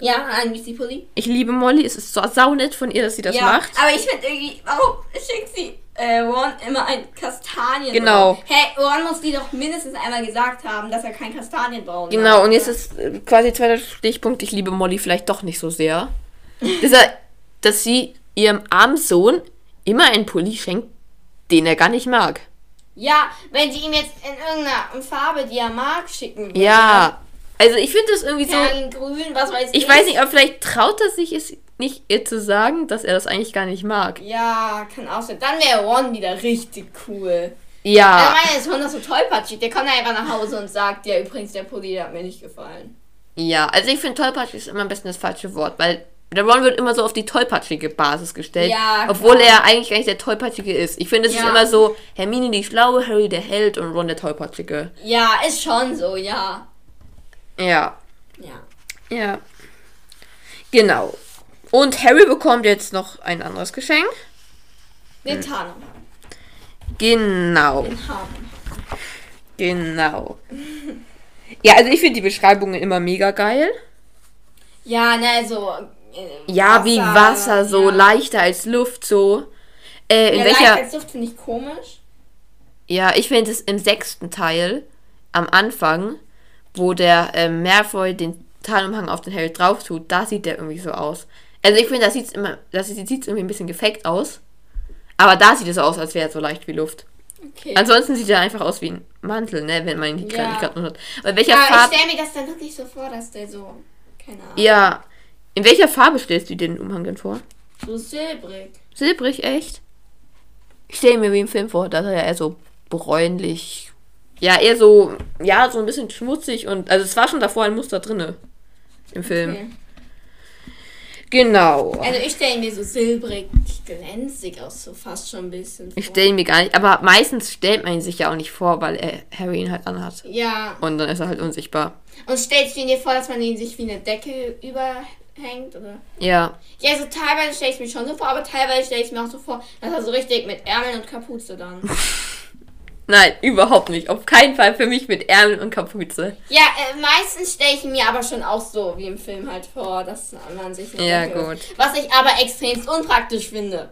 Ja, ein Müsli-Pulli. Ich liebe Molly. Es ist so saunett von ihr, dass sie das ja, macht. aber ich finde irgendwie, warum schickt sie äh, Ron immer ein Kastanien? Genau. Hey, Ron muss die doch mindestens einmal gesagt haben, dass er kein Kastanienbaum Genau, und jetzt ist äh, quasi zweiter Stichpunkt, ich liebe Molly vielleicht doch nicht so sehr. dass, er, dass sie ihrem armen Sohn immer einen Pulli schenkt, den er gar nicht mag. Ja, wenn sie ihm jetzt in irgendeiner Farbe, die er mag, schicken würde. Ja, also ich finde das irgendwie so... Keine Ahnung, grün, was weiß Ich weiß nicht, aber vielleicht traut er sich es nicht, ihr zu sagen, dass er das eigentlich gar nicht mag. Ja, kann auch sein. Dann wäre Ron wieder richtig cool. Ja, Also meine ist Ron doch so tollpatschig. Der kommt einfach nach Hause und sagt, ja, übrigens, der Pulli der hat mir nicht gefallen. ja. Also ich finde tollpatschig ist immer am besten das falsche Wort, weil der Ron wird immer so auf die tollpatschige Basis gestellt, Ja, obwohl er eigentlich gar nicht der tollpatschige ist. Ich finde, es ist Ja. immer so Hermine die Schlaue, Harry der Held und Ron der tollpatschige. Ja, ist schon so, ja. Ja, Ja. ja. Genau. Und Harry bekommt jetzt noch ein anderes Geschenk. Den Tarnung. Genau, Den genau. Ja, also ich finde die Beschreibungen immer mega geil. Ja, ne, also. Äh, Ja, wie Wasser, so ja. leichter als Luft, so. Äh, in Ja, welcher. leicht als Duft finde ich komisch. Ja, ich finde es im sechsten Teil, am Anfang, wo der ähm, Malfoy den Tarnumhang auf den Harry drauf tut, da sieht der irgendwie so aus. Also ich finde, da sieht's immer, das sieht irgendwie ein bisschen gefaked aus. Aber da sieht es so aus, als wäre er so leicht wie Luft. Okay. Ansonsten sieht er einfach aus wie ein Mantel, ne, wenn man ihn die Ja. nicht gerade hat. Aber welcher ich Farbe. stelle mir das dann wirklich so vor, dass der so. Keine Ahnung. Ja. In welcher Farbe stellst du dir den Umhang denn vor? So silbrig. Silbrig, echt? Ich stelle mir wie im Film vor, dass er ja eher so bräunlich. Ja, eher so, ja, so ein bisschen schmutzig und. Also es war schon davor ein Muster drinne. Im Film. Okay. Genau. Also ich stelle mir so silbrig, glänzig aus, so fast schon ein bisschen. Ich vor. stelle ihn mir gar nicht. Aber meistens stellt man ihn sich ja auch nicht vor, weil er Harry ihn halt anhat. Ja. Und dann ist er halt unsichtbar. Und stellst du dir vor, dass man ihn sich wie eine Decke überhängt? Oder? Ja. Ja, so teilweise stelle ich es mir schon so vor, aber teilweise stelle ich es mir auch so vor, dass er so richtig mit Ärmeln und Kapuze dann. Nein, überhaupt nicht. Auf keinen Fall für mich mit Ärmeln und Kapuze. ja, äh, meistens stelle ich mir aber schon auch so wie im Film halt vor, dass man sich eine Ja, gut. Was ich aber extremst unpraktisch finde.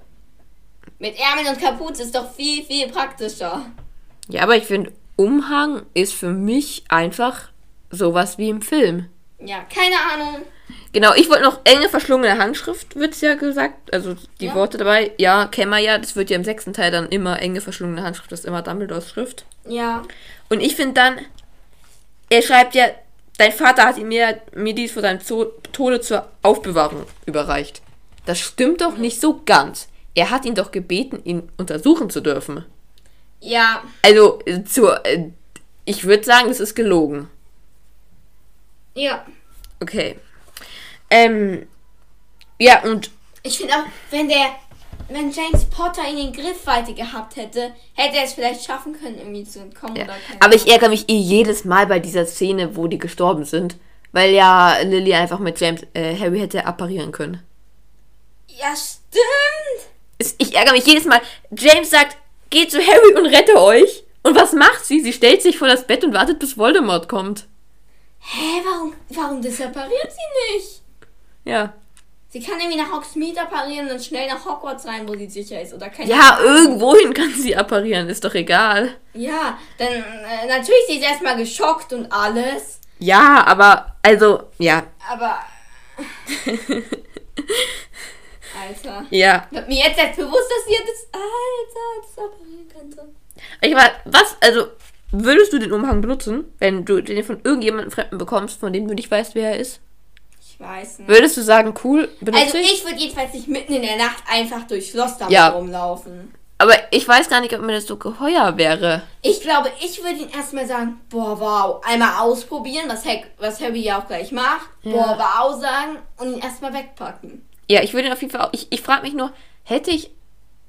Mit Ärmeln und Kapuze ist doch viel, viel praktischer. Ja, aber ich finde, Umhang ist für mich einfach sowas wie im Film. Ja, keine Ahnung. Genau, ich wollte noch enge verschlungene Handschrift, wird's ja gesagt. Also die Ja. Worte dabei. Ja, kennen wir ja. Das wird ja im sechsten Teil dann immer enge verschlungene Handschrift. Das ist immer Dumbledores Schrift. Ja. Und ich finde dann, er schreibt ja, dein Vater hat ihm mir, mir dies vor seinem Tode zur Aufbewahrung überreicht. Das stimmt doch nicht so ganz. Er hat ihn doch gebeten, ihn untersuchen zu dürfen. Ja. Also, äh, zur, äh, ich würde sagen, das ist gelogen. Ja. Okay. Ähm, ja, und Ich finde auch, wenn der wenn James Potter ihn in Griffweite gehabt hätte, hätte er es vielleicht schaffen können, irgendwie zu entkommen Ja. Aber ich ärgere mich eh jedes Mal bei dieser Szene, wo die gestorben sind. Weil ja Lily einfach mit James, äh, Harry hätte apparieren können. Ja, stimmt. Ich ärgere mich jedes Mal. James sagt, geht zu Harry und rette euch. Und was macht sie? Sie stellt sich vor das Bett und wartet, bis Voldemort kommt. Hä, warum, warum disappariert sie nicht? Ja. Sie kann irgendwie nach Hogsmeade apparieren und dann schnell nach Hogwarts rein, wo sie sicher ist. Oder keine Ja, irgendwohin kann sie apparieren, ist doch egal. Ja, dann äh, natürlich sie ist erstmal geschockt und alles. Ja, aber, also, ja, Aber. Alter. ja. Wird mir jetzt erst bewusst, dass sie das. Alter, das apparieren könnte. Ich war, was, also, würdest du den Umhang benutzen, wenn du den von irgendjemandem Fremden bekommst, von dem du nicht weißt, wer er ist? Ich weiß nicht. Würdest du sagen, cool, Also ich? ich würde jedenfalls nicht mitten in der Nacht einfach durchs Schloss damit Ja. rumlaufen. Aber ich weiß gar nicht, ob mir das so geheuer wäre. Ich glaube, ich würde ihn erstmal sagen, boah, wow, einmal ausprobieren, was, Hack, was Harry ja auch gleich macht. Ja. Boah, wow sagen und ihn erstmal wegpacken. Ja, ich würde ihn auf jeden Fall auch, ich, ich frage mich nur, hätte ich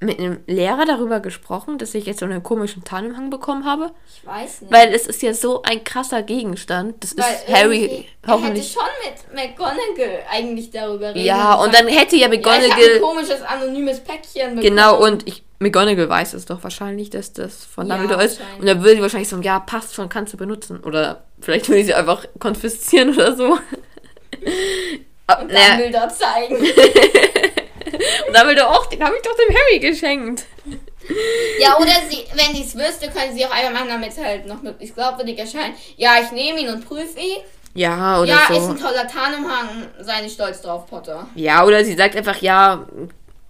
mit einem Lehrer darüber gesprochen, dass ich jetzt so einen komischen Tarnumhang bekommen habe? Ich weiß nicht. Weil es ist ja so ein krasser Gegenstand. Das Weil ist Harry irgendwie- Er hätte hoffentlich. schon mit McGonagall eigentlich darüber reden Ja, und dann hätte ja Ja, ich McGonagall. ein komisches anonymes Päckchen bekommen. Genau, und ich, McGonagall weiß es doch wahrscheinlich, dass das von Ja, Dumbledore ist. wahrscheinlich. Und dann würde sie wahrscheinlich sagen, ja, passt schon, kannst du benutzen. Oder vielleicht würde ich sie einfach konfiszieren oder so. Und naja, Dumbledore zeigen. und Dumbledore auch, den habe ich doch dem Harry geschenkt. ja, oder sie, wenn sie es wüsste, könnte sie auch einfach machen, damit es halt noch möglichst glaubwürdig erscheint. Ja, ich nehme ihn und prüfe ihn. Ja, oder Ja, so. ist ein toller Tarnumhang. Sei nicht stolz drauf, Potter. Ja, oder sie sagt einfach, ja,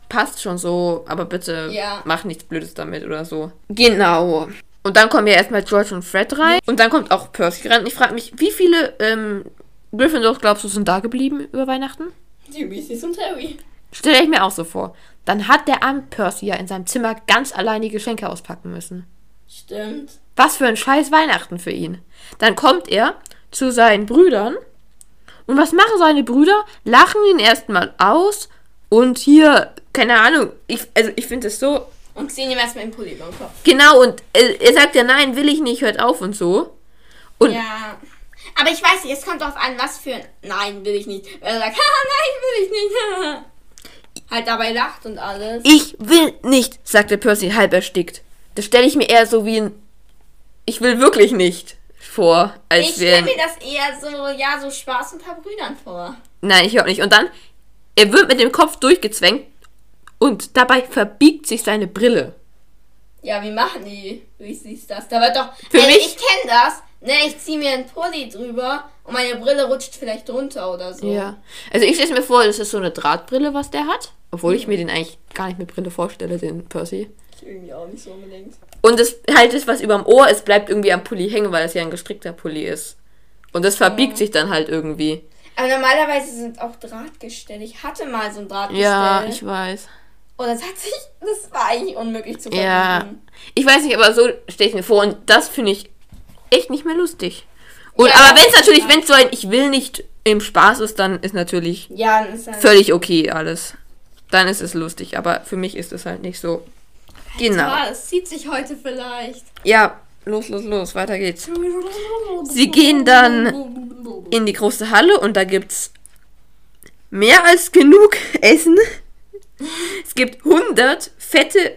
passt schon so, aber bitte Ja. mach nichts Blödes damit oder so. Genau. Und dann kommen ja erstmal George und Fred rein. Und dann kommt auch Percy rein. Und ich frage mich, wie viele ähm, Gryffindors glaubst du sind da geblieben über Weihnachten? Die Weasleys und Harry. Stelle ich mir auch so vor. Dann hat der arme Percy ja in seinem Zimmer ganz allein die Geschenke auspacken müssen. Stimmt. Was für ein scheiß Weihnachten für ihn. Dann kommt er zu seinen Brüdern. Und was machen seine Brüder? Lachen ihn erstmal aus. Und hier, keine Ahnung, ich, also ich finde es so. Und ziehen ihm erstmal den Pulli über den Kopf. Genau, und er, er sagt ja, nein, will ich nicht, hört auf und so. Und Ja. Aber ich weiß nicht, es kommt darauf an, was für ein Nein will ich nicht. Er sagt, haha, nein, will ich nicht. halt dabei lacht und alles. ich will nicht, sagte Percy halb erstickt. Das stelle ich mir eher so wie ein Ich will wirklich nicht vor, als Ich stelle mir das eher so, ja, so Spaß unter Brüdern vor. Nein, ich auch nicht. Und dann, er wird mit dem Kopf durchgezwängt und dabei verbiegt sich seine Brille. Ja, wie machen die Weasleys das? Da wird doch. Für also mich- ich kenne das. Ne, ich ziehe mir einen Pulli drüber und meine Brille rutscht vielleicht runter oder so. Ja. Also ich stelle mir vor, das ist so eine Drahtbrille, was der hat. Obwohl ich mir den eigentlich gar nicht mit Brille vorstelle, den Percy. Ich irgendwie auch nicht so unbedingt. Und das halt das, was überm Ohr ist, bleibt irgendwie am Pulli hängen, weil es ja ein gestrickter Pulli ist. Und das verbiegt sich dann halt irgendwie. Aber normalerweise sind auch Drahtgestelle. Ich hatte mal so ein Drahtgestell. Ja, ich weiß. Und das hat sich, das war eigentlich unmöglich zu verbiegen. Ja. Ich weiß nicht, aber so stelle ich mir vor. Und das finde ich echt nicht mehr lustig. Und, Ja, aber wenn es natürlich, wenn es so ein Ich will nicht im Spaß ist, dann ist natürlich Ja, ist halt. völlig okay alles. Dann ist es lustig, aber für mich ist es halt nicht so. Genau. Ja, es zieht sich heute vielleicht. Ja, los, los, los, weiter geht's. Sie gehen dann in die große Halle und da gibt's mehr als genug Essen. Es gibt 100 fette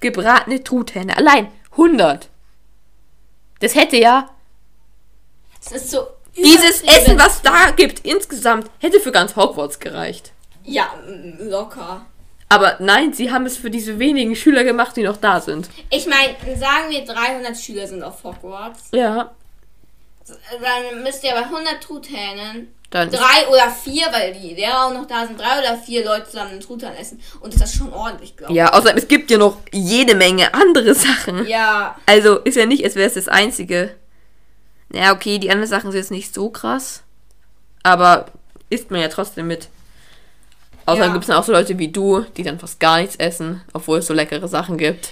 gebratene Truthähne. Allein 100. Das hätte ja Es ist so. dieses. Essen, was da gibt, insgesamt hätte für ganz Hogwarts gereicht. Ja, locker. Aber nein, sie haben es für diese wenigen Schüler gemacht, die noch da sind. Ich meine, sagen wir 300 Schüler sind auf Hogwarts. Ja. Dann müsst ihr bei 100 Truthähnen Dann drei oder vier, weil die Lehrer auch noch da sind, drei oder vier Leute zusammen einen Truthahn essen. Und das ist schon ordentlich, glaube ich. ja, außerdem es gibt ja noch jede Menge andere Sachen. Ja, Also ist ja nicht, als wäre es das einzige. Ja, okay, die anderen Sachen sind jetzt nicht so krass. Aber isst man ja trotzdem mit. Außerdem Ja. gibt es dann auch so Leute wie du, die dann fast gar nichts essen, obwohl es so leckere Sachen gibt.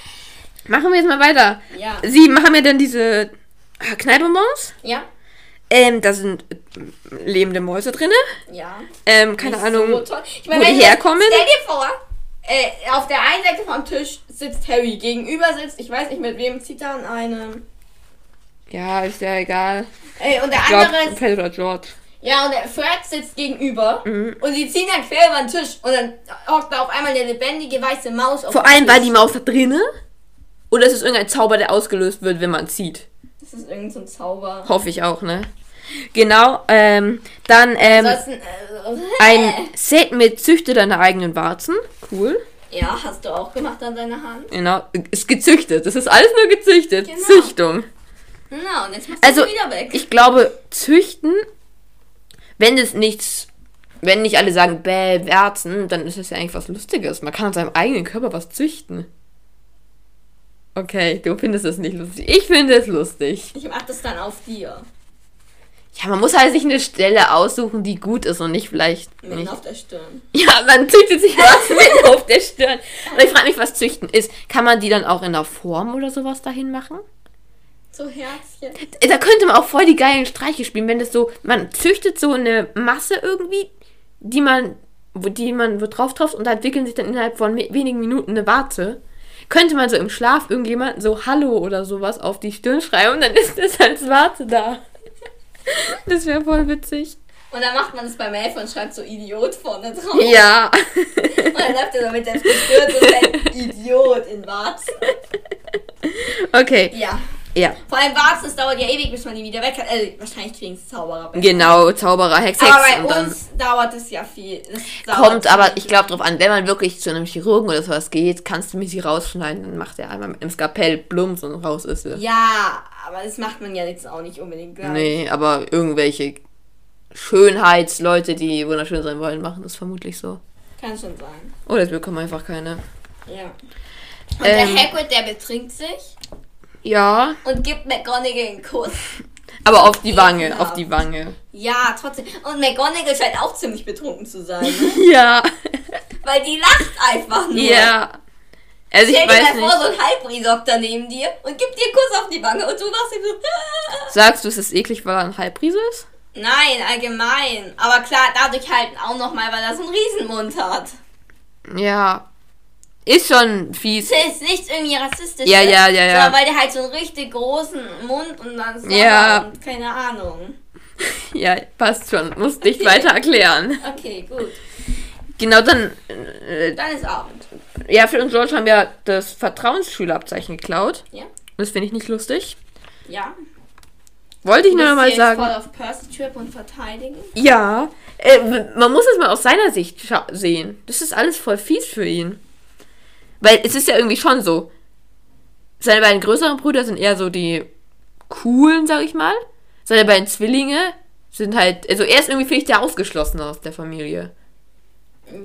Machen wir jetzt mal weiter. ja, Sie machen ja dann diese äh, Knallbonbons. ja, Ähm, da sind lebende Mäuse drinne. ja. Ähm, keine Ahnung. So. Ich wo meine, die herkommen? Stell dir vor, äh, auf der einen Seite vom Tisch sitzt Harry, gegenüber sitzt, ich weiß nicht mit wem, zieht er an einem. Ja, ist ja egal. Ey, und der glaube, andere, Fred oder George. ja, und der Fred sitzt gegenüber. Mhm. Und die ziehen dann quer über den Tisch. Und dann hockt da auf einmal eine lebendige weiße Maus auf Vor allem, war die Maus da drinne? Oder ist es irgendein Zauber, der ausgelöst wird, wenn man zieht? Das ist irgend so Zauber. Hoffe ich auch, ne? Genau, ähm, dann, ähm, äh, ein Set mit Züchte deine eigenen Warzen. Cool. Ja, hast du auch gemacht an deiner Hand. Genau, ist gezüchtet. Das ist alles nur gezüchtet. Genau. Züchtung. Genau, und jetzt machst Also, du sie wieder weg. ich glaube, züchten, wenn es nichts, wenn nicht alle sagen, bäh, Warzen, dann ist es ja eigentlich was Lustiges. Man kann an seinem eigenen Körper was züchten. Okay, du findest es nicht lustig. Ich finde es lustig. Ich mach das dann auf dir. Ja, man muss halt sich eine Stelle aussuchen, die gut ist und nicht vielleicht Mitten nicht. auf der Stirn. Ja, man züchtet sich was mitten auf der Stirn. Aber ich frage mich, was züchten ist. Kann man die dann auch in der Form oder sowas dahin machen? So Herzchen. Da könnte man auch voll die geilen Streiche spielen, wenn das so, man züchtet so eine Masse irgendwie, die man, wo- die man wo drauf trifft und da entwickeln sich dann innerhalb von wenigen Minuten eine Warze. Könnte man so im Schlaf irgendjemanden so Hallo oder sowas auf die Stirn schreiben und dann ist das als Warze da. Das wäre voll witzig. Und dann macht man das beim Elf und schreibt so Idiot vorne drauf. Ja. Und dann läuft er so mit der Stirn so ein Idiot in Warzen. Okay. Ja. Ja. Vor allem Warzen, es dauert ja ewig, bis man die wieder weg hat. Also, wahrscheinlich kriegen es Zauberer weg. Genau, Zauberer, Hex, Hex Aber bei uns dauert es ja viel. Dauert Kommt aber, ich glaube drauf an, wenn man wirklich zu einem Chirurgen oder sowas geht, kannst du mich sie rausschneiden, dann macht er einmal mit dem Skapell plumps und raus ist sie. Ja, aber das macht man ja jetzt auch nicht unbedingt. Nee, aber irgendwelche Schönheitsleute, die wunderschön sein wollen, machen das vermutlich so. Kann schon sein. Oder es bekommen einfach keine. Ja. Und Ähm. der Hagrid, der betrinkt sich Ja, und gibt McGonagall einen Kuss. aber auf die Wange, Ekelhaft. auf die Wange. Ja, trotzdem. Und McGonagall scheint auch ziemlich betrunken zu sein, ne? Ja, Weil die lacht einfach nur. ja. Also ich Stell dir weiß mal vor, nicht. so ein Halbri hockt da neben dir und gibt dir einen Kuss auf die Wange und du machst ihm so. Sagst du, es ist eklig, weil er ein Halbriese ist? Nein, allgemein. Aber klar, dadurch halt auch nochmal, weil er so einen Riesenmund hat. Ja. Ist schon fies. Ist nicht irgendwie rassistisch. Ja, ja, ja, ja. Sondern weil der halt so einen richtig großen Mund und dann so Ja. und keine Ahnung. Ja, passt schon. Muss dich weiter erklären. Okay, gut. Genau, dann. Äh, Dann ist Abend. ja, für uns George haben wir das Vertrauensschülerabzeichen geklaut. Ja? Das finde ich nicht lustig. Ja. Wollte ich nur mal jetzt sagen. voll auf Percy Trip und verteidigen? Ja, äh, man muss es mal aus seiner Sicht sehen. Das ist alles voll fies für ihn. Weil es ist ja irgendwie schon so. Seine beiden größeren Brüder sind eher so die coolen, sag ich mal. Seine beiden Zwillinge sind halt, also er ist irgendwie, finde ich, der Ausgeschlossene aus der Familie.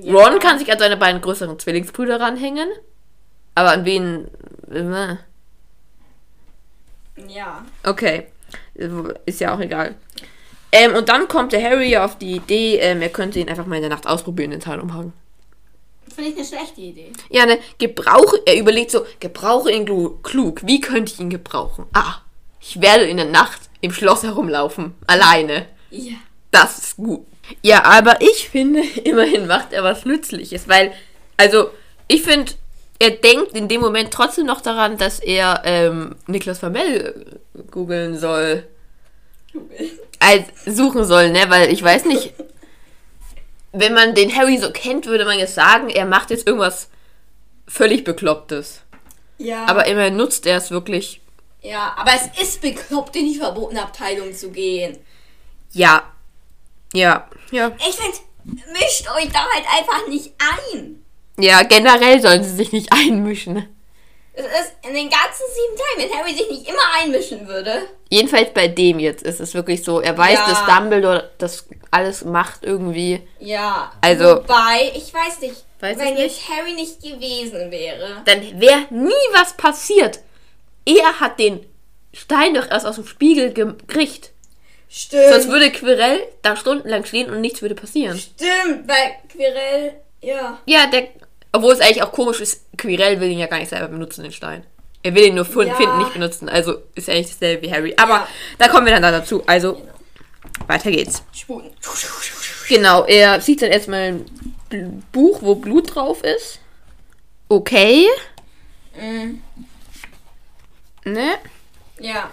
Ja. Ron kann sich an seine beiden größeren Zwillingsbrüder ranhängen. Aber an wen. äh, Ja. Okay. Ist ja auch egal. Ähm, und dann kommt der Harry auf die Idee, ähm, er könnte ihn einfach mal in der Nacht ausprobieren, den Teilumhang. Finde ich eine schlechte Idee. Ja, ne, gebrauche, er überlegt so, gebrauche ihn klug. Wie könnte ich ihn gebrauchen? Ah, ich werde in der Nacht im Schloss herumlaufen. Alleine. Ja. Das ist gut. Ja, aber ich finde, immerhin macht er was Nützliches, weil, also, ich finde, er denkt in dem Moment trotzdem noch daran, dass er ähm, Niklas Vermell äh, googeln soll. Als suchen soll, ne? Weil ich weiß nicht, wenn man den Harry so kennt, würde man jetzt sagen, er macht jetzt irgendwas völlig Beklopptes. Ja. Aber immerhin nutzt er es wirklich. ja, aber es ist bekloppt, in die verbotene Abteilung zu gehen. Ja. Ja. Ja. Ich finde, mischt euch da halt einfach nicht ein. Ja, generell sollen sie sich nicht einmischen. Es ist in den ganzen sieben Teilen, wenn Harry sich nicht immer einmischen würde. Jedenfalls bei dem jetzt ist es wirklich so, er weiß, Ja. dass Dumbledore das alles macht irgendwie. Ja. Also- Wobei, ich weiß nicht, Weiß wenn jetzt Harry nicht gewesen wäre. Dann wäre nie was passiert. Er hat den Stein doch erst aus dem Spiegel gekriegt. Stimmt. Sonst würde Quirrell da stundenlang stehen und nichts würde passieren. Stimmt, weil Quirrell, ja. Ja, der. Obwohl es eigentlich auch komisch ist, Quirrell will ihn ja gar nicht selber benutzen, den Stein. Er will ihn nur Ja. finden, nicht benutzen. Also ist ja eigentlich dasselbe wie Harry. Aber Ja. da kommen wir dann da dazu. Also, weiter geht's. Sputen. Genau, er sieht dann erstmal ein Buch, wo Blut drauf ist. okay. Mhm. Ne? Ja.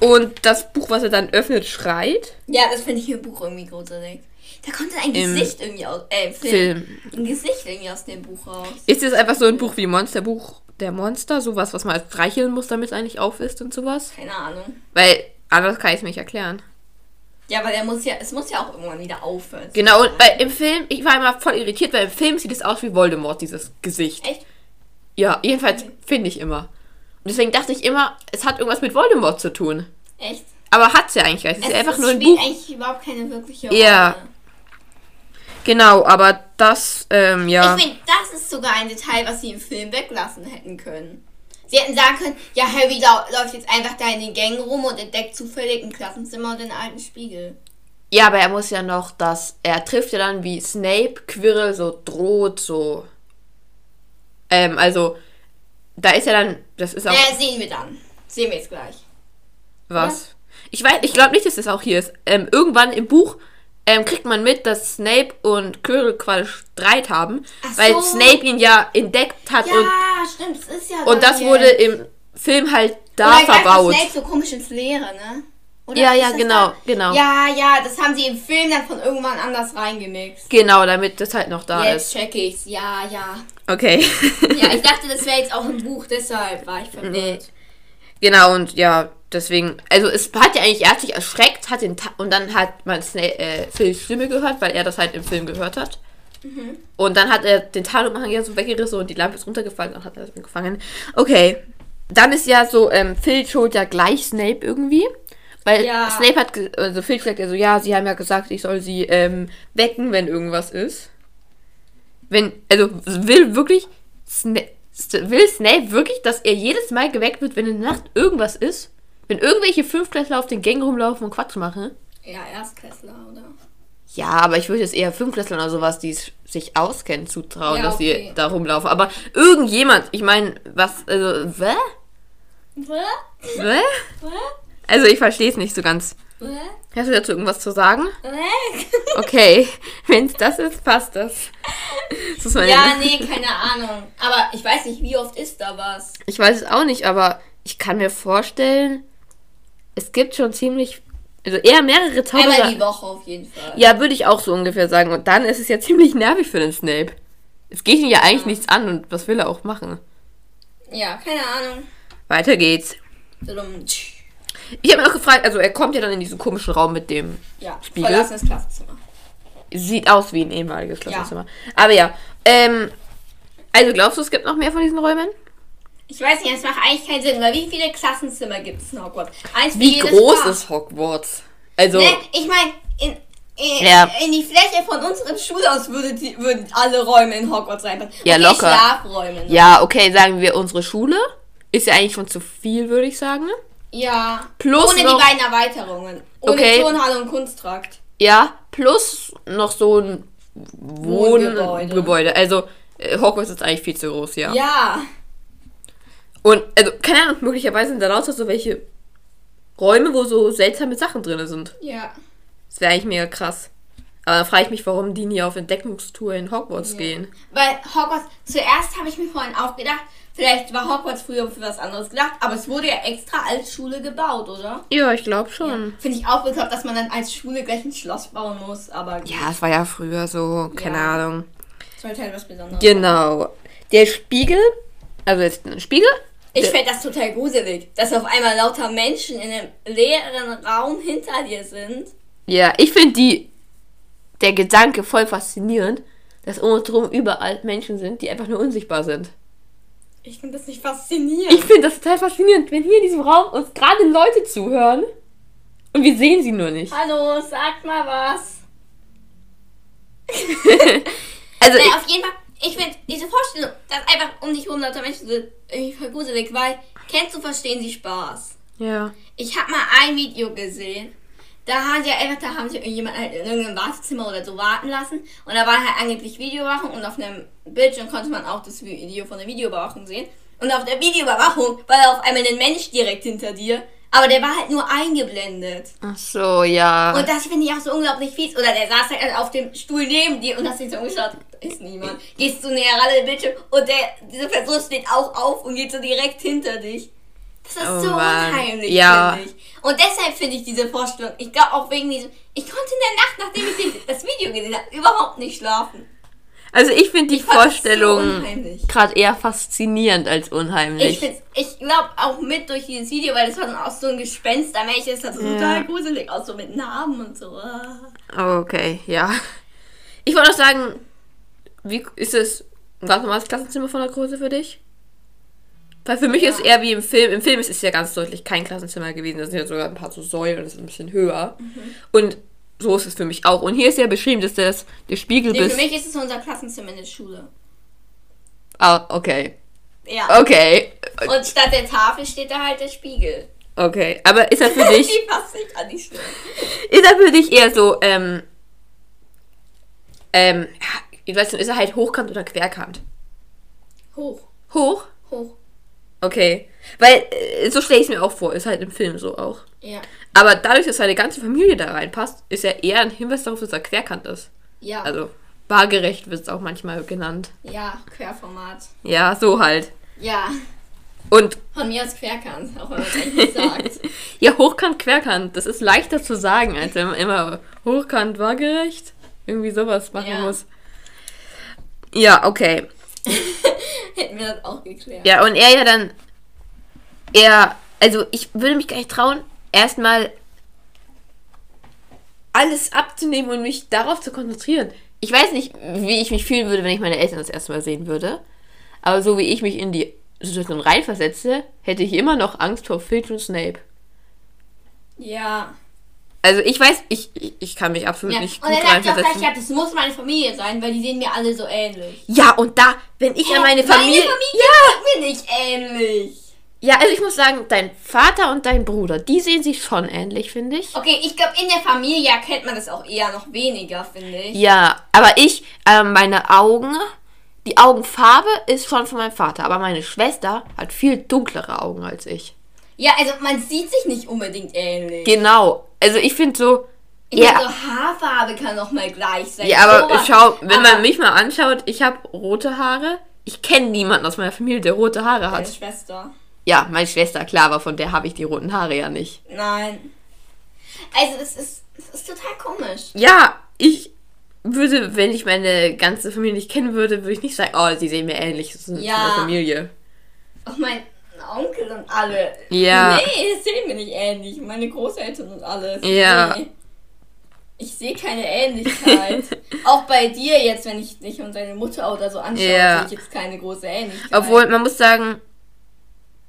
Und das Buch, was er dann öffnet, schreit. Ja, das finde ich im Buch irgendwie gruselig. Da kommt dann ein Im Gesicht irgendwie aus. Äh, Film. Film. Ein Gesicht irgendwie aus dem Buch raus. Ist es einfach so ein Buch wie Monsterbuch der Monster? Sowas, was man als streicheln muss, damit es eigentlich auf ist und sowas? Keine Ahnung. Weil anders kann ich es mir nicht erklären. Ja, weil er muss ja, es muss ja auch irgendwann wieder aufhören. Genau, und weil im Film, ich war immer voll irritiert, weil im Film sieht es aus wie Voldemort, dieses Gesicht. Echt? Ja, jedenfalls finde ich immer. Und deswegen dachte ich immer, es hat irgendwas mit Voldemort zu tun. Echt? Aber hat es ja eigentlich gar nicht. Es ist ja einfach es nur ein spielt Buch. eigentlich überhaupt keine wirkliche Rolle. Ja. Genau, aber das, ähm, ja. Ich finde, das ist sogar ein Detail, was sie im Film weglassen hätten können. Sie hätten sagen können, ja, Harry läuft jetzt einfach da in den Gängen rum und entdeckt zufällig ein Klassenzimmer und den alten Spiegel. Ja, aber er muss ja noch das. Er trifft ja dann wie Snape, Quirrell so droht, so. Ähm, also. Da ist ja dann. Das ist auch. Naja, sehen wir dann. Sehen wir jetzt gleich. Was? Ich weiß, ich glaube nicht, dass das auch hier ist. Ähm, irgendwann im Buch ähm, kriegt man mit, dass Snape und Quirrell quasi Streit haben, Ach weil so. Snape ihn ja entdeckt hat Ja, und, stimmt, es ist ja und das wurde jetzt. im Film halt da Oder verbaut. Snape so komisch ins Leere, ne? Oder Ja, ja, das genau, da? genau. Ja, ja, das haben sie im Film dann von irgendwann anders reingemixt. Genau, damit das halt noch da Jetzt ist. check ich's. Ja, ja. Okay. Ja, ich dachte, das wäre jetzt auch ein Buch, deshalb war ich verwirrt. Genau, und ja, deswegen, also es hat ja eigentlich, hat sich erschreckt, hat den Ta und dann hat man Snape, äh, Phils Stimme gehört, weil er das halt im Film gehört hat. Und dann hat er den Tarnumhang ja so weggerissen und die Lampe ist runtergefallen und hat er das gefangen. Okay. Dann ist ja so, ähm, Phil schuld ja gleich Snape irgendwie. Weil Ja. Snape hat, also Phil sagt ja so, ja, sie haben ja gesagt, ich soll sie ähm, wecken, wenn irgendwas ist. Wenn, also will wirklich, Sna will Snape wirklich, dass er jedes Mal geweckt wird, wenn in der Nacht irgendwas ist? Wenn irgendwelche Fünftklässler auf den Gängen rumlaufen und Quatsch machen? Ja, Erstklässler, oder? Ja, aber ich würde jetzt eher Fünftklässler oder sowas, die es sich auskennen, zutrauen, Ja, dass okay. sie da rumlaufen. Aber irgendjemand, ich meine, was, also, wä? Was? Wä? Also ich verstehe es nicht so ganz. Hast du dazu irgendwas zu sagen? Okay, wenn es das ist, passt das. das Ja, nee, keine Ahnung. Aber ich weiß nicht, wie oft ist da was? Ich weiß es auch nicht, aber ich kann mir vorstellen, es gibt schon ziemlich, also eher mehrere Einmal Zauberer. die Woche auf jeden Fall. Ja, würde ich auch so ungefähr sagen. Und dann ist es ja ziemlich nervig für den Snape. Es geht ihn ja eigentlich nichts an und was will er auch machen? Ja, keine Ahnung. Weiter geht's. Dudum. Ich habe mir noch gefragt, also er kommt ja dann in diesen komischen Raum mit dem. Ja, Spiegel? verlassenes Klassenzimmer. Sieht aus wie ein ehemaliges Klassenzimmer. Aber ja. Ähm, also glaubst du, es gibt noch mehr von diesen Räumen? Ich weiß nicht, es macht eigentlich keinen Sinn, weil wie viele Klassenzimmer gibt es in Hogwarts? Eins Wie groß Fach. ist Hogwarts? Also, Ne, ich meine, in, in, Ja. in die Fläche von unserem Schulhaus würde die, würden alle Räume in Hogwarts reinpassen. Ja, okay, locker. Schlafräume. ne? ja, okay, sagen wir unsere Schule. Ist ja eigentlich schon zu viel, würde ich sagen. Ja. Plus Ohne noch- die beiden Erweiterungen. Ohne Okay. Turnhalle und Kunsttrakt. Ja, plus noch so ein Wohngebäude. Gebäude. Also, äh, Hogwarts ist eigentlich viel zu groß, ja. Ja. Und, also, keine Ahnung, möglicherweise sind da lauter so welche Räume, wo so seltsame Sachen drin sind. Ja. Das wäre eigentlich mega krass. Aber dann frage ich mich, warum die nie auf Entdeckungstour in Hogwarts gehen. Weil Hogwarts, zuerst habe ich mir vorhin auch gedacht, vielleicht war Hogwarts früher für was anderes gedacht, aber es wurde ja extra als Schule gebaut, oder? Ja, ich glaube schon. Finde ich auch bekloppt, dass man dann als Schule gleich ein Schloss bauen muss, aber Ja, es war ja früher so, keine Ja. Ahnung. das sollte halt was Besonderes Genau. Der Spiegel, also jetzt ein Spiegel. Ich fände das total gruselig, dass auf einmal lauter Menschen in einem leeren Raum hinter dir sind. Ja, ich finde die, der Gedanke voll faszinierend, dass um uns herum überall Menschen sind, die einfach nur unsichtbar sind. Ich finde das nicht faszinierend. Ich finde das total faszinierend, wenn hier in diesem Raum uns gerade Leute zuhören und wir sehen sie nur nicht. Hallo, sagt mal was. Also, Nee, ich, auf jeden Fall, ich finde diese Vorstellung, dass einfach um dich herum lauter Menschen sind, irgendwie voll gruselig, weil, kennst du, verstehen sie Spaß. ja. Ich habe mal ein Video gesehen. Da haben sie ja einfach, da haben sie irgendjemand halt in irgendeinem Wartezimmer oder so warten lassen. Und da war halt angeblich Videoüberwachung und auf einem Bildschirm konnte man auch das Video von der Videoüberwachung sehen. Und auf der Videoüberwachung war da auf einmal ein Mensch direkt hinter dir. Aber der war halt nur eingeblendet. Ach so, ja. Und das finde ich auch so unglaublich fies. Oder der saß halt auf dem Stuhl neben dir und hast dich so umgeschaut. Ist niemand. Gehst du näher ran an den Bildschirm und der, diese Person steht auch auf und geht so direkt hinter dich. Das ist Oh so Mann. unheimlich, Ja. finde ich. Und deshalb finde ich diese Vorstellung, ich glaube auch wegen diesem, ich konnte in der Nacht, nachdem ich das Video gesehen habe, überhaupt nicht schlafen. Also ich finde die Ich so Vorstellung unheimlich. gerade eher faszinierend als Ich, unheimlich. find's- ich glaube auch mit durch dieses Video, weil das war dann auch so ein Gespenstermensch, das sah so Ja. total gruselig aus, so mit Narben und so. Ah. Okay, ja. Ich wollte noch sagen, wie ist es ein ganz normales Klassenzimmer von der Größe für dich? Weil für mich Ja. ist es eher wie im Film. Im Film ist es ja ganz deutlich kein Klassenzimmer gewesen. Das sind ja sogar ein paar so Säulen und das ist ein bisschen höher. Mhm. Und so ist es für mich auch. Und hier ist ja beschrieben, dass das der Spiegel Nee, für mich ist es unser Klassenzimmer in der Schule. Ah, okay. Ja. Okay. Und statt der Tafel steht da halt der Spiegel. Okay. Aber ist er für dich. Die passt nicht an die Stelle. Ist er für dich eher so, ähm, ähm, ich weiß nicht, ist er halt hochkant oder querkant? Hoch, Hoch? hoch. Okay. Weil, äh, so stelle ich es mir auch vor, ist halt im Film so auch. Ja. Aber dadurch, dass seine ganze Familie da reinpasst, ist er eher ein Hinweis darauf, dass er querkant ist. Ja. Also, waagerecht wird es auch manchmal genannt. ja, Querformat. Ja, so halt. Ja. Und, Von mir aus Querkant, auch wenn man es eigentlich nicht sagt. ja, hochkant, querkant, das ist leichter zu sagen, als wenn man immer hochkant, waagerecht irgendwie sowas machen Ja. muss. Ja, okay. Hätten wir das auch geklärt. Ja, und er ja dann. Er. Also, ich würde mich gar nicht trauen, erstmal alles abzunehmen und mich darauf zu konzentrieren. Ich weiß nicht, wie ich mich fühlen würde, wenn ich meine Eltern das erste Mal sehen würde. Aber so wie ich mich in die Situation reinversetze, hätte ich immer noch Angst vor Filch und Snape. Ja. Also ich weiß, ich, ich, ich kann mich absolut ja. nicht Und gut dann sagt ihr auch gleich, ja, das muss meine Familie sein, weil die sehen mir alle so ähnlich. Ja, und da, wenn ich an meine Familie. Meine Familie sieht mir nicht ähnlich. Ja, also ich muss sagen, dein Vater und dein Bruder, die sehen sich schon ähnlich, finde ich. Okay, ich glaube, in der Familie erkennt man das auch eher noch weniger, finde ich. Ja, aber ich, ähm, meine Augen, die Augenfarbe ist schon von meinem Vater, aber meine Schwester hat viel dunklere Augen als ich. Ja, also man sieht sich nicht unbedingt ähnlich. Genau. Also ich finde so, Ich ja, so Haarfarbe kann auch mal gleich sein. ja, aber Sowas. schau, wenn Aber man mich mal anschaut, ich habe rote Haare. Ich kenne niemanden aus meiner Familie, der rote Haare Meine hat. Schwester. Ja, meine Schwester, klar, aber von der habe ich die roten Haare ja nicht. Nein. Also, das ist, das ist total komisch. Ja, ich würde, wenn ich meine ganze Familie nicht kennen würde, würde ich nicht sagen, oh, sie sehen mir ähnlich, das ist Ja. eine Familie. Auch mein Onkel und alle. Ja. Nee, es sehen mir nicht ähnlich. Meine Großeltern und alles. Ja. Nee. Ich sehe keine Ähnlichkeit. auch bei dir jetzt, wenn ich dich und deine Mutter oder so anschaue, Ja. sehe ich jetzt keine große Ähnlichkeit. Obwohl, man muss sagen,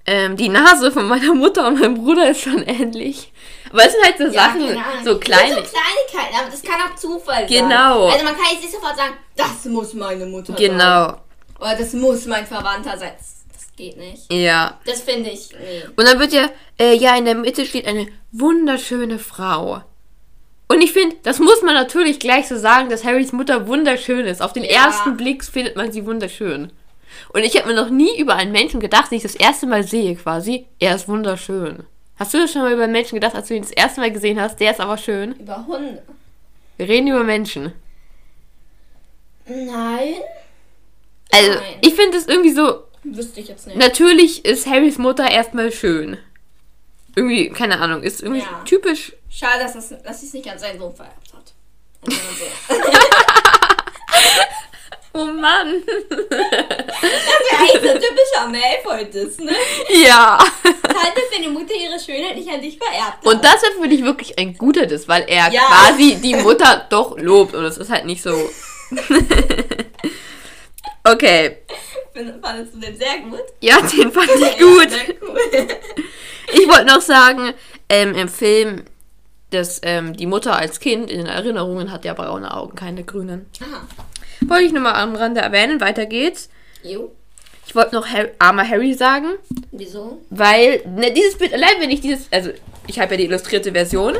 ähm, die Nase von meiner Mutter und meinem Bruder ist schon ähnlich. Aber es sind halt so Ja, Sachen, so kleine. Das sind so Kleinigkeiten, aber das kann auch Zufall Genau. sein. Also man kann jetzt nicht sofort sagen, das muss meine Mutter sein. Genau, Oder das muss mein Verwandter sein. Geht nicht. ja. Das finde ich, nee. Und dann wird ja, äh, ja, in der Mitte steht eine wunderschöne Frau. Und ich finde, das muss man natürlich gleich so sagen, dass Harrys Mutter wunderschön ist. Auf den Ja. ersten Blick findet man sie wunderschön. Und ich habe mir noch nie über einen Menschen gedacht, den ich das erste Mal sehe quasi, er ist wunderschön. Hast du das schon mal über einen Menschen gedacht, als du ihn das erste Mal gesehen hast, der ist aber schön? Über Hunde. Wir reden über Menschen. Nein. Also, Nein. ich finde es irgendwie so, Wüsste ich jetzt nicht. natürlich ist Harrys Mutter erstmal schön. Irgendwie, keine Ahnung, ist irgendwie Ja. typisch. Schade, dass, das, dass sie es nicht an seinen Sohn vererbt hat. Oh Mann. Das wäre eigentlich so typischer Malfoy-Diss, ne? ja. Halt, dass deine Mutter ihre Schönheit nicht an dich vererbt hat. Und das wäre für dich wirklich ein guter Diss, weil er Ja. quasi die Mutter doch lobt und es ist halt nicht so. okay. Fandest du den sehr gut? Ja, den fand ich gut. cool. Ich wollte noch sagen, ähm, im Film, dass ähm, die Mutter als Kind in den Erinnerungen hat ja braune Augen, keine grünen. Aha. Wollte ich nur mal am Rande erwähnen. Weiter geht's. Jo. Ich wollte noch Harry, armer Harry sagen, Wieso? weil ne, dieses Bild, allein wenn ich dieses, also ich habe ja die illustrierte Version.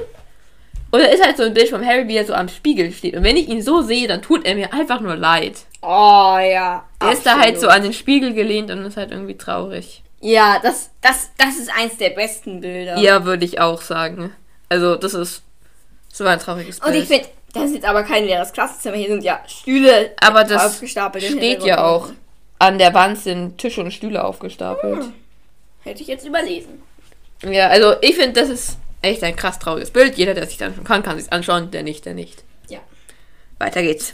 Und da ist halt so ein Bild von Harry, wie er so am Spiegel steht. Und wenn ich ihn so sehe, dann tut er mir einfach nur leid. Oh ja. Der ist da halt so an den Spiegel gelehnt und ist halt irgendwie traurig. Ja, das, das, das ist eins der besten Bilder. Ja, würde ich auch sagen. Also, das ist so ein trauriges Bild. Und ich finde, das ist jetzt aber kein leeres Klassenzimmer. Hier sind ja Stühle Aber das aufgestapelt. steht ja auch. An der Wand sind Tische und Stühle aufgestapelt. Hätte ich jetzt überlesen. Ja, also ich finde, das ist echt ein krass trauriges Bild. Jeder, der sich das anschauen kann, kann sich anschauen. Der nicht, der nicht. Ja. Weiter geht's.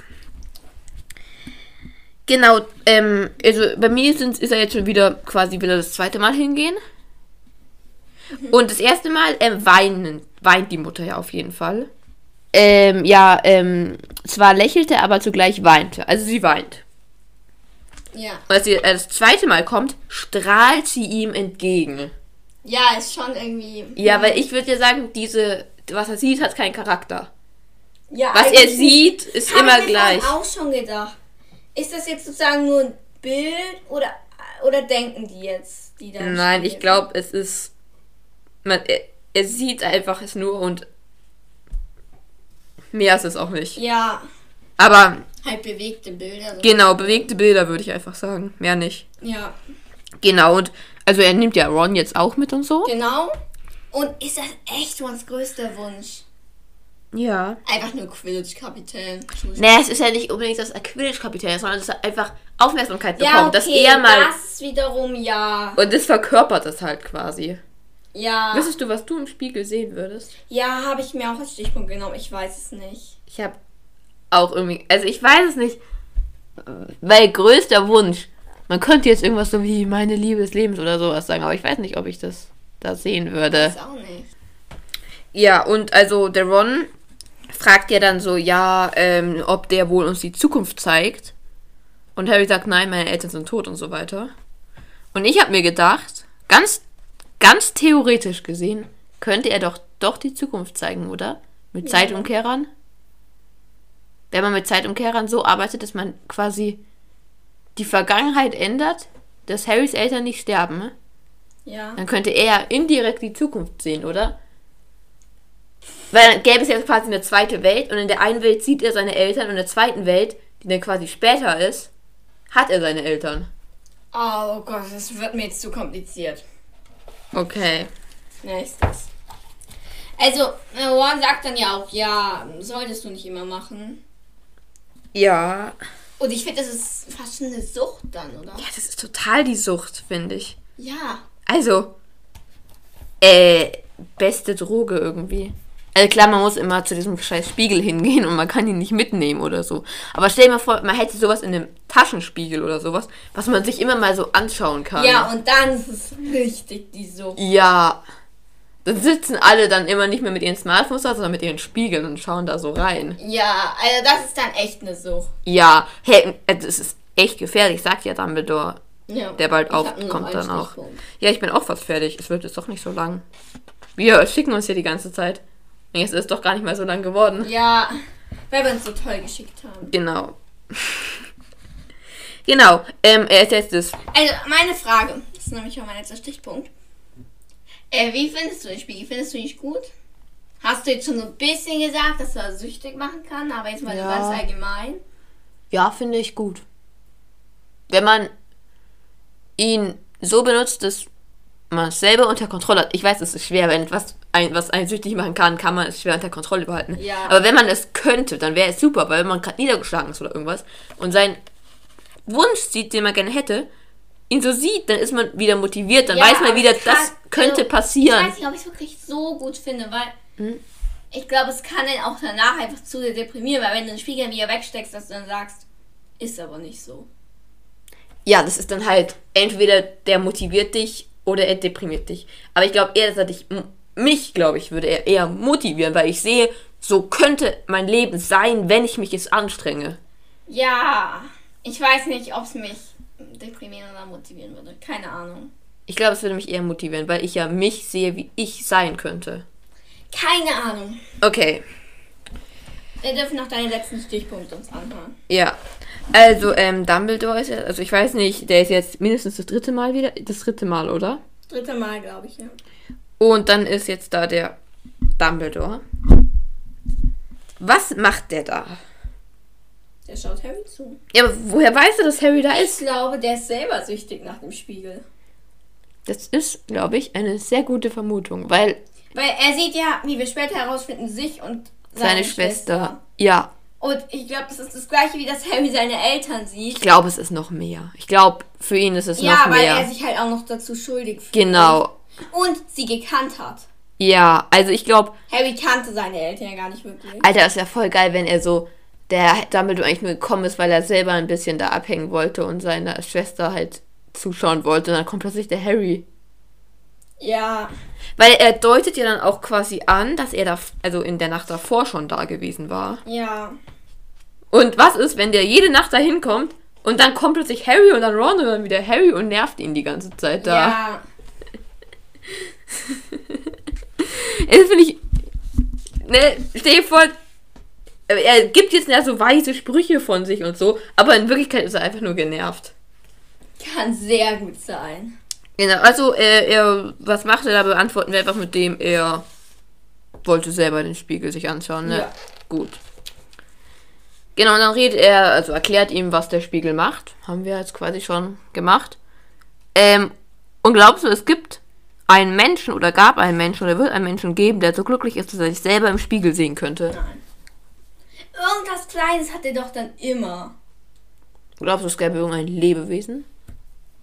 Genau, ähm, also bei mir sind, ist er jetzt schon wieder quasi wieder das zweite Mal hingehen. Und das erste Mal ähm, weinen, weint die Mutter ja auf jeden Fall. Ähm, ja, ähm, zwar lächelte, aber zugleich weinte. Also sie weint. Ja. Und als sie das zweite Mal kommt, strahlt sie ihm entgegen. Ja, ist schon irgendwie. Ja, weil ich würde ja sagen, diese, was er sieht, hat keinen Charakter. Ja, Was er eigentlich sieht, ist immer ich mir gleich. vorhin auch schon gedacht. Ist das jetzt sozusagen nur ein Bild oder, oder denken die jetzt, die da Nein, ich glaube, es ist. Man, er, er sieht einfach es nur und. Mehr ist es auch nicht. Ja, Aber halt bewegte Bilder. So. genau, bewegte Bilder würde ich einfach sagen. Mehr nicht. Ja, Genau, und also er nimmt ja Ron jetzt auch mit und so. genau. Und ist das echt Rons größter Wunsch? Ja. Einfach nur Quidditch-Kapitän. Naja, es ist ja nicht unbedingt, dass er Quidditch-Kapitän ist, sondern dass er einfach Aufmerksamkeit bekommt. Ja, okay, dass er mal. das wiederum ja. Und das verkörpert es halt quasi. Ja, Wüsstest du, was du im Spiegel sehen würdest? ja, habe ich mir auch als Stichpunkt genommen. Ich weiß es nicht. Ich habe auch irgendwie, also ich weiß es nicht, weil größter Wunsch, man könnte jetzt irgendwas so wie meine Liebe des Lebens oder sowas sagen, aber ich weiß nicht, ob ich das da sehen würde. Ist auch nicht. Ja, und also der Ron fragt ja dann so, ja, ähm, ob der wohl uns die Zukunft zeigt. Und Harry sagt, nein, meine Eltern sind tot und so weiter. Und ich habe mir gedacht, ganz, ganz theoretisch gesehen, könnte er doch doch die Zukunft zeigen, oder? Mit Ja. Zeitumkehrern? Wenn man mit Zeitumkehrern so arbeitet, dass man quasi die Vergangenheit ändert, dass Harrys Eltern nicht sterben, ne? Ja. dann könnte er indirekt die Zukunft sehen, oder? Weil dann gäbe es ja quasi eine zweite Welt und in der einen Welt sieht er seine Eltern und in der zweiten Welt, die dann quasi später ist, hat er seine Eltern. Oh Gott, das wird mir jetzt zu kompliziert. Okay. Nächstes. Also, äh, Ron sagt dann ja auch, ja, solltest du nicht immer machen. Ja. Und ich finde, das ist fast schon eine Sucht dann, oder? Ja, das ist total die Sucht, finde ich. Ja. Also, äh, beste Droge irgendwie. Also klar, man muss immer zu diesem scheiß Spiegel hingehen und man kann ihn nicht mitnehmen oder so. Aber stell dir mal vor, man hätte sowas in einem Taschenspiegel oder sowas, was man sich immer mal so anschauen kann. Ja, und dann ist es richtig die Sucht. Ja. Dann sitzen alle dann immer nicht mehr mit ihren Smartphones da, sondern mit ihren Spiegeln und schauen da so rein. Ja, also das ist dann echt eine Sucht. Ja, hey, äh, das ist echt gefährlich, sagt ja Dumbledore, Ja. der bald aufkommt dann auch. Ja, ich bin auch fast fertig. Es wird jetzt doch nicht so lang. Wir schicken uns hier die ganze Zeit. Und Jetzt ist es doch gar nicht mal so lang geworden. Ja, weil wir uns so toll geschickt haben. Genau. genau. Ähm, als letztes. Also, meine Frage, das ist nämlich auch mein letzter Stichpunkt. Äh, wie findest du den Spiegel? Findest du ihn nicht gut? Hast du jetzt schon so ein bisschen gesagt, dass er süchtig machen kann, aber jetzt mal Ja. ganz allgemein. Ja, finde ich gut. Wenn man ihn so benutzt, dass man es selber unter Kontrolle hat. Ich weiß, es ist schwer, wenn etwas ein, was einen süchtig machen kann, kann man es schwer unter Kontrolle behalten. Ja. Aber wenn man es könnte, dann wäre es super, weil wenn man gerade niedergeschlagen ist oder irgendwas und seinen Wunsch sieht, den man gerne hätte, ihn so sieht, dann ist man wieder motiviert, dann Ja, weiß man wieder, das könnte also, passieren. Ich weiß nicht, ob ich es wirklich so gut finde, weil Hm? ich glaube, es kann dann auch danach einfach zu sehr deprimieren, weil wenn du den Spiegel wieder wegsteckst, dass du dann sagst, ist aber nicht so. Ja, das ist dann halt entweder der motiviert dich oder er deprimiert dich. Aber ich glaube eher, dass er dich, mich glaube ich, würde er eher motivieren, weil ich sehe, so könnte mein Leben sein, wenn ich mich jetzt anstrenge. Ja, ich weiß nicht, ob es mich deprimieren oder motivieren würde. Keine Ahnung. Ich glaube, es würde mich eher motivieren, weil ich ja mich sehe, wie ich sein könnte. Keine Ahnung. Okay, Wir dürfen noch deine letzten Stichpunkte uns anhören. ja. Also, ähm, Dumbledore ist ja, also ich weiß nicht, der ist jetzt mindestens das dritte Mal wieder, das dritte Mal, oder? Dritte Mal, glaube ich, ja. Und dann ist jetzt da der Dumbledore. Was macht der da? Der schaut Harry zu. Ja, aber woher weißt du, dass Harry da Ich ist? glaube, der ist selber süchtig nach dem Spiegel. Das ist, glaube ich, eine sehr gute Vermutung, weil Weil er sieht ja, wie wir später herausfinden, sich und seine, seine Schwester. Ja, Und ich glaube, das ist das gleiche, wie das Harry seine Eltern sieht. ich glaube, es ist noch mehr. Ich glaube, für ihn ist es Ja, noch weil mehr. er sich halt auch noch dazu schuldig fühlt. genau. Und sie gekannt hat. Ja, also ich glaube, Harry kannte seine Eltern ja gar nicht wirklich. Alter, ist ja voll geil, wenn er so der Dumbledore eigentlich nur gekommen ist, weil er selber ein bisschen da abhängen wollte und seiner Schwester halt zuschauen wollte. Und dann kommt plötzlich der Harry. Ja, Weil er deutet ja dann auch quasi an, dass er da, also in der Nacht davor schon da gewesen war. ja. Und was ist, wenn der jede Nacht da hinkommt und dann kommt plötzlich Harry und dann Ron und dann wieder Harry und nervt ihn die ganze Zeit da. Ja. Das finde ich. Ne, stell dir vor, er gibt jetzt ja so weise Sprüche von sich und so, aber in Wirklichkeit ist er einfach nur genervt. Kann sehr gut sein. Genau, also er, er was macht er da? Beantworten wir einfach mit dem, er wollte selber den Spiegel sich anschauen, ne? Ja. Gut. Genau, und dann redet er, also erklärt ihm, was der Spiegel macht. Haben wir jetzt quasi schon gemacht. Ähm, und glaubst du, es gibt einen Menschen oder gab einen Menschen oder wird einen Menschen geben, der so glücklich ist, dass er sich selber im Spiegel sehen könnte? Nein. Irgendwas Kleines hat er doch dann immer. Glaubst du, es gäbe irgendein Lebewesen?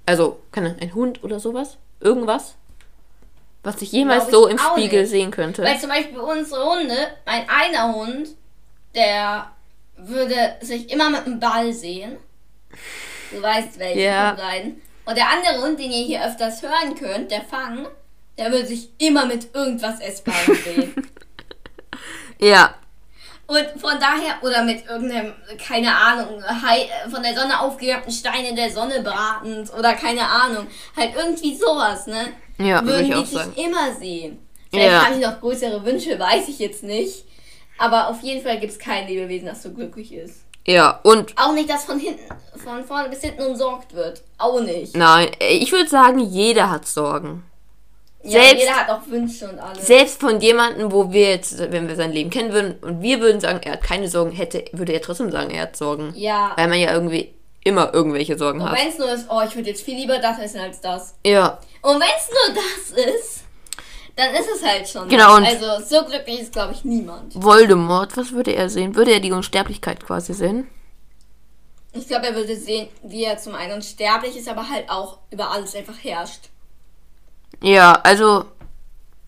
Also, keine, ein Hund oder sowas? Irgendwas? Was sich jemals Glaub ich so im auch Spiegel nicht. sehen könnte? Weil zum Beispiel unsere Hunde, mein einer Hund, der würde sich immer mit einem Ball sehen. Du weißt welchen Ja. von beiden. Und der andere Hund, den ihr hier öfters hören könnt, der Fang, der würde sich immer mit irgendwas Essbarem sehen. ja, Und von daher, oder mit irgendeinem, keine Ahnung, von der Sonne aufgewärmten Stein in der Sonne bratend oder keine Ahnung. Halt irgendwie sowas, ne? Ja, würde Würden ich die auch sich sagen. immer sehen. Vielleicht Ja. haben die noch größere Wünsche, weiß ich jetzt nicht. Aber auf jeden Fall gibt es kein Lebewesen, das so glücklich ist. ja, und Auch nicht, das von hinten, von vorne bis hinten umsorgt wird. Auch nicht. nein, ich würde sagen, jeder hat Sorgen. Ja, selbst- jeder hat auch Wünsche und alles. Selbst von jemandem, wo wir jetzt, wenn wir sein Leben kennen würden und wir würden sagen, er hat keine Sorgen, hätte, würde er trotzdem sagen, er hat Sorgen. ja. Weil man ja irgendwie immer irgendwelche Sorgen Und hat. wenn es nur ist, oh, ich würde jetzt viel lieber das essen als das. Ja, Und wenn es nur das ist, dann ist es halt schon. Genau, und- Also so glücklich ist, glaube ich, niemand. Voldemort, was würde er sehen? Würde er die Unsterblichkeit quasi sehen? Ich glaube, er würde sehen, wie er zum einen unsterblich ist, aber halt auch über alles einfach herrscht. Ja, also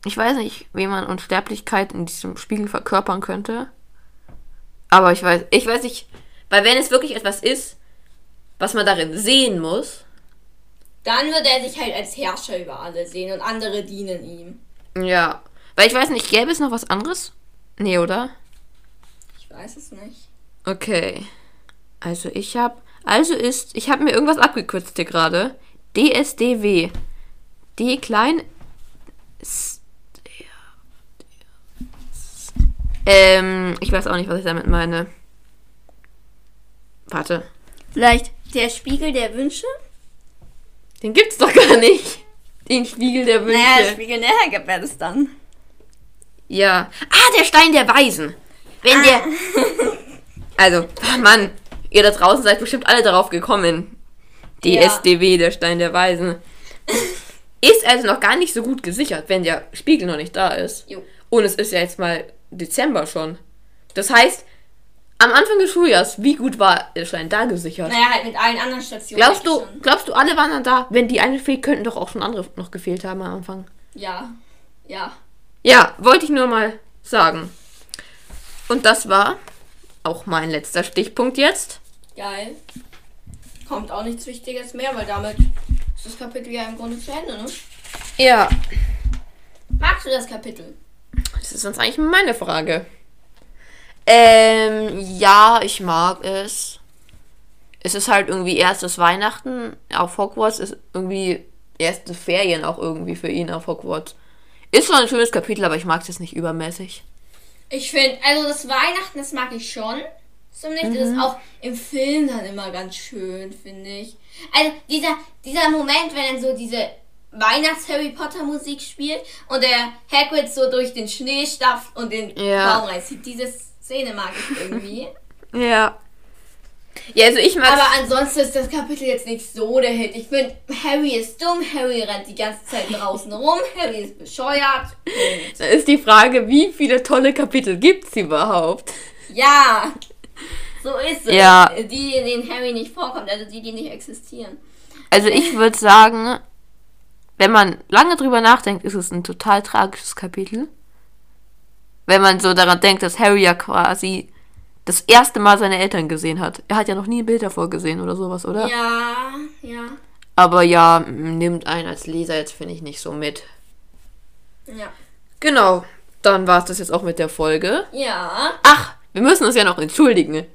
ich weiß nicht, wie man Unsterblichkeit in diesem Spiegel verkörpern könnte. Aber ich weiß, ich weiß nicht, weil wenn es wirklich etwas ist, was man darin sehen muss, Dann würde er sich halt als Herrscher über alle sehen und andere dienen ihm. ja, weil ich weiß nicht, gäbe es noch was anderes? Nee, oder? Ich weiß es nicht. Okay. Also ich habe, also ist, ich habe mir irgendwas abgekürzt hier gerade. DSDW. D klein. Ähm, ich weiß auch nicht, was ich damit meine. Warte. Vielleicht der Spiegel der Wünsche? Den gibt's doch gar nicht. Den Spiegel der Wünsche. Naja, Spiegel näher gibt das dann. Ja. Ah, der Stein der Weisen. Wenn der. Also, ah, Mann, ihr da draußen seid bestimmt alle darauf gekommen. Die Ja. Der Stein der Weisen. Ist also noch gar nicht so gut gesichert, wenn der Spiegel noch nicht da ist. Jo. Und es ist ja jetzt mal Dezember schon. Das heißt, am Anfang des Schuljahrs, wie gut war der Stein da gesichert? Naja, halt mit allen anderen Stationen. Glaubst du, schon. glaubst du, alle waren dann da? Wenn die eine fehlt, könnten doch auch schon andere noch gefehlt haben am Anfang. Ja. Ja. Ja, wollte ich nur mal sagen. Und das war auch mein letzter Stichpunkt jetzt. Geil. Kommt auch nichts Wichtiges mehr, weil damit ist das Kapitel ja im Grunde zu Ende, ne? Ja, Magst du das Kapitel? das ist sonst eigentlich meine Frage. Ähm, ja, ich mag es. Es ist halt irgendwie erstes Weihnachten auf Hogwarts, ist irgendwie erste Ferien auch irgendwie für ihn auf Hogwarts. Ist schon ein schönes Kapitel, aber ich mag es jetzt nicht übermäßig. Ich finde, also das Weihnachten, das mag ich schon. Zumindest Mhm. ist es auch im Film dann immer ganz schön, finde ich. Also dieser, dieser Moment, wenn dann so diese Weihnachts-Harry Potter Musik spielt und der Hagrid so durch den Schnee stapft und den Ja. Baum reinzieht. Diese Szene mag ich irgendwie. Ja. Ja, also ich mag. Aber ansonsten ist das Kapitel jetzt nicht so der Hit. Ich finde, Harry ist dumm, Harry rennt die ganze Zeit draußen rum, Harry ist bescheuert. Da ist die Frage, wie viele tolle Kapitel gibt's überhaupt? Ja, so ist es. Ja. Die, in denen Harry nicht vorkommt, also die, die nicht existieren. Also ich würde sagen, wenn man lange drüber nachdenkt, ist es ein total tragisches Kapitel. Wenn man so daran denkt, dass Harry ja quasi das erste Mal seine Eltern gesehen hat. Er hat ja noch nie ein Bild davor gesehen oder sowas, oder? Ja, ja, Aber ja, nimmt einen als Leser jetzt, finde ich, nicht so mit. ja. Genau, dann war es das jetzt auch mit der Folge. Ja. Ach, wir müssen uns ja noch entschuldigen.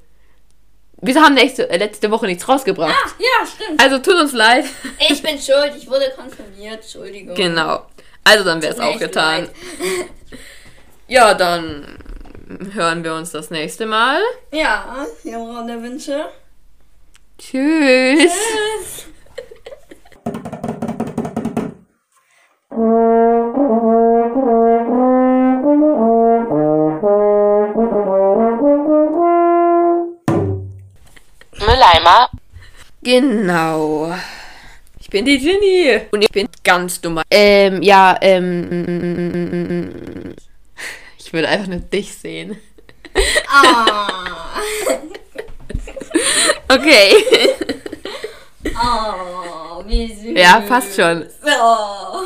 Wir haben nächste, äh, letzte Woche nichts rausgebracht. Ah, ja, stimmt. Also tut uns leid. Ich bin schuld, ich wurde konfirmiert, Entschuldigung. Genau. Also dann wäre es auch getan. leid. Ja, dann hören wir uns das nächste Mal. Ja, hier im Raum der Wünsche. Tschüss. Tschüss. Mülleimer, Genau. Ich bin die Ginny. Und ich bin ganz dummer. Ähm, ja, ähm. Ich will einfach nur dich sehen. Ah. Okay. Oh, wie süß. Ja, passt schon. Oh.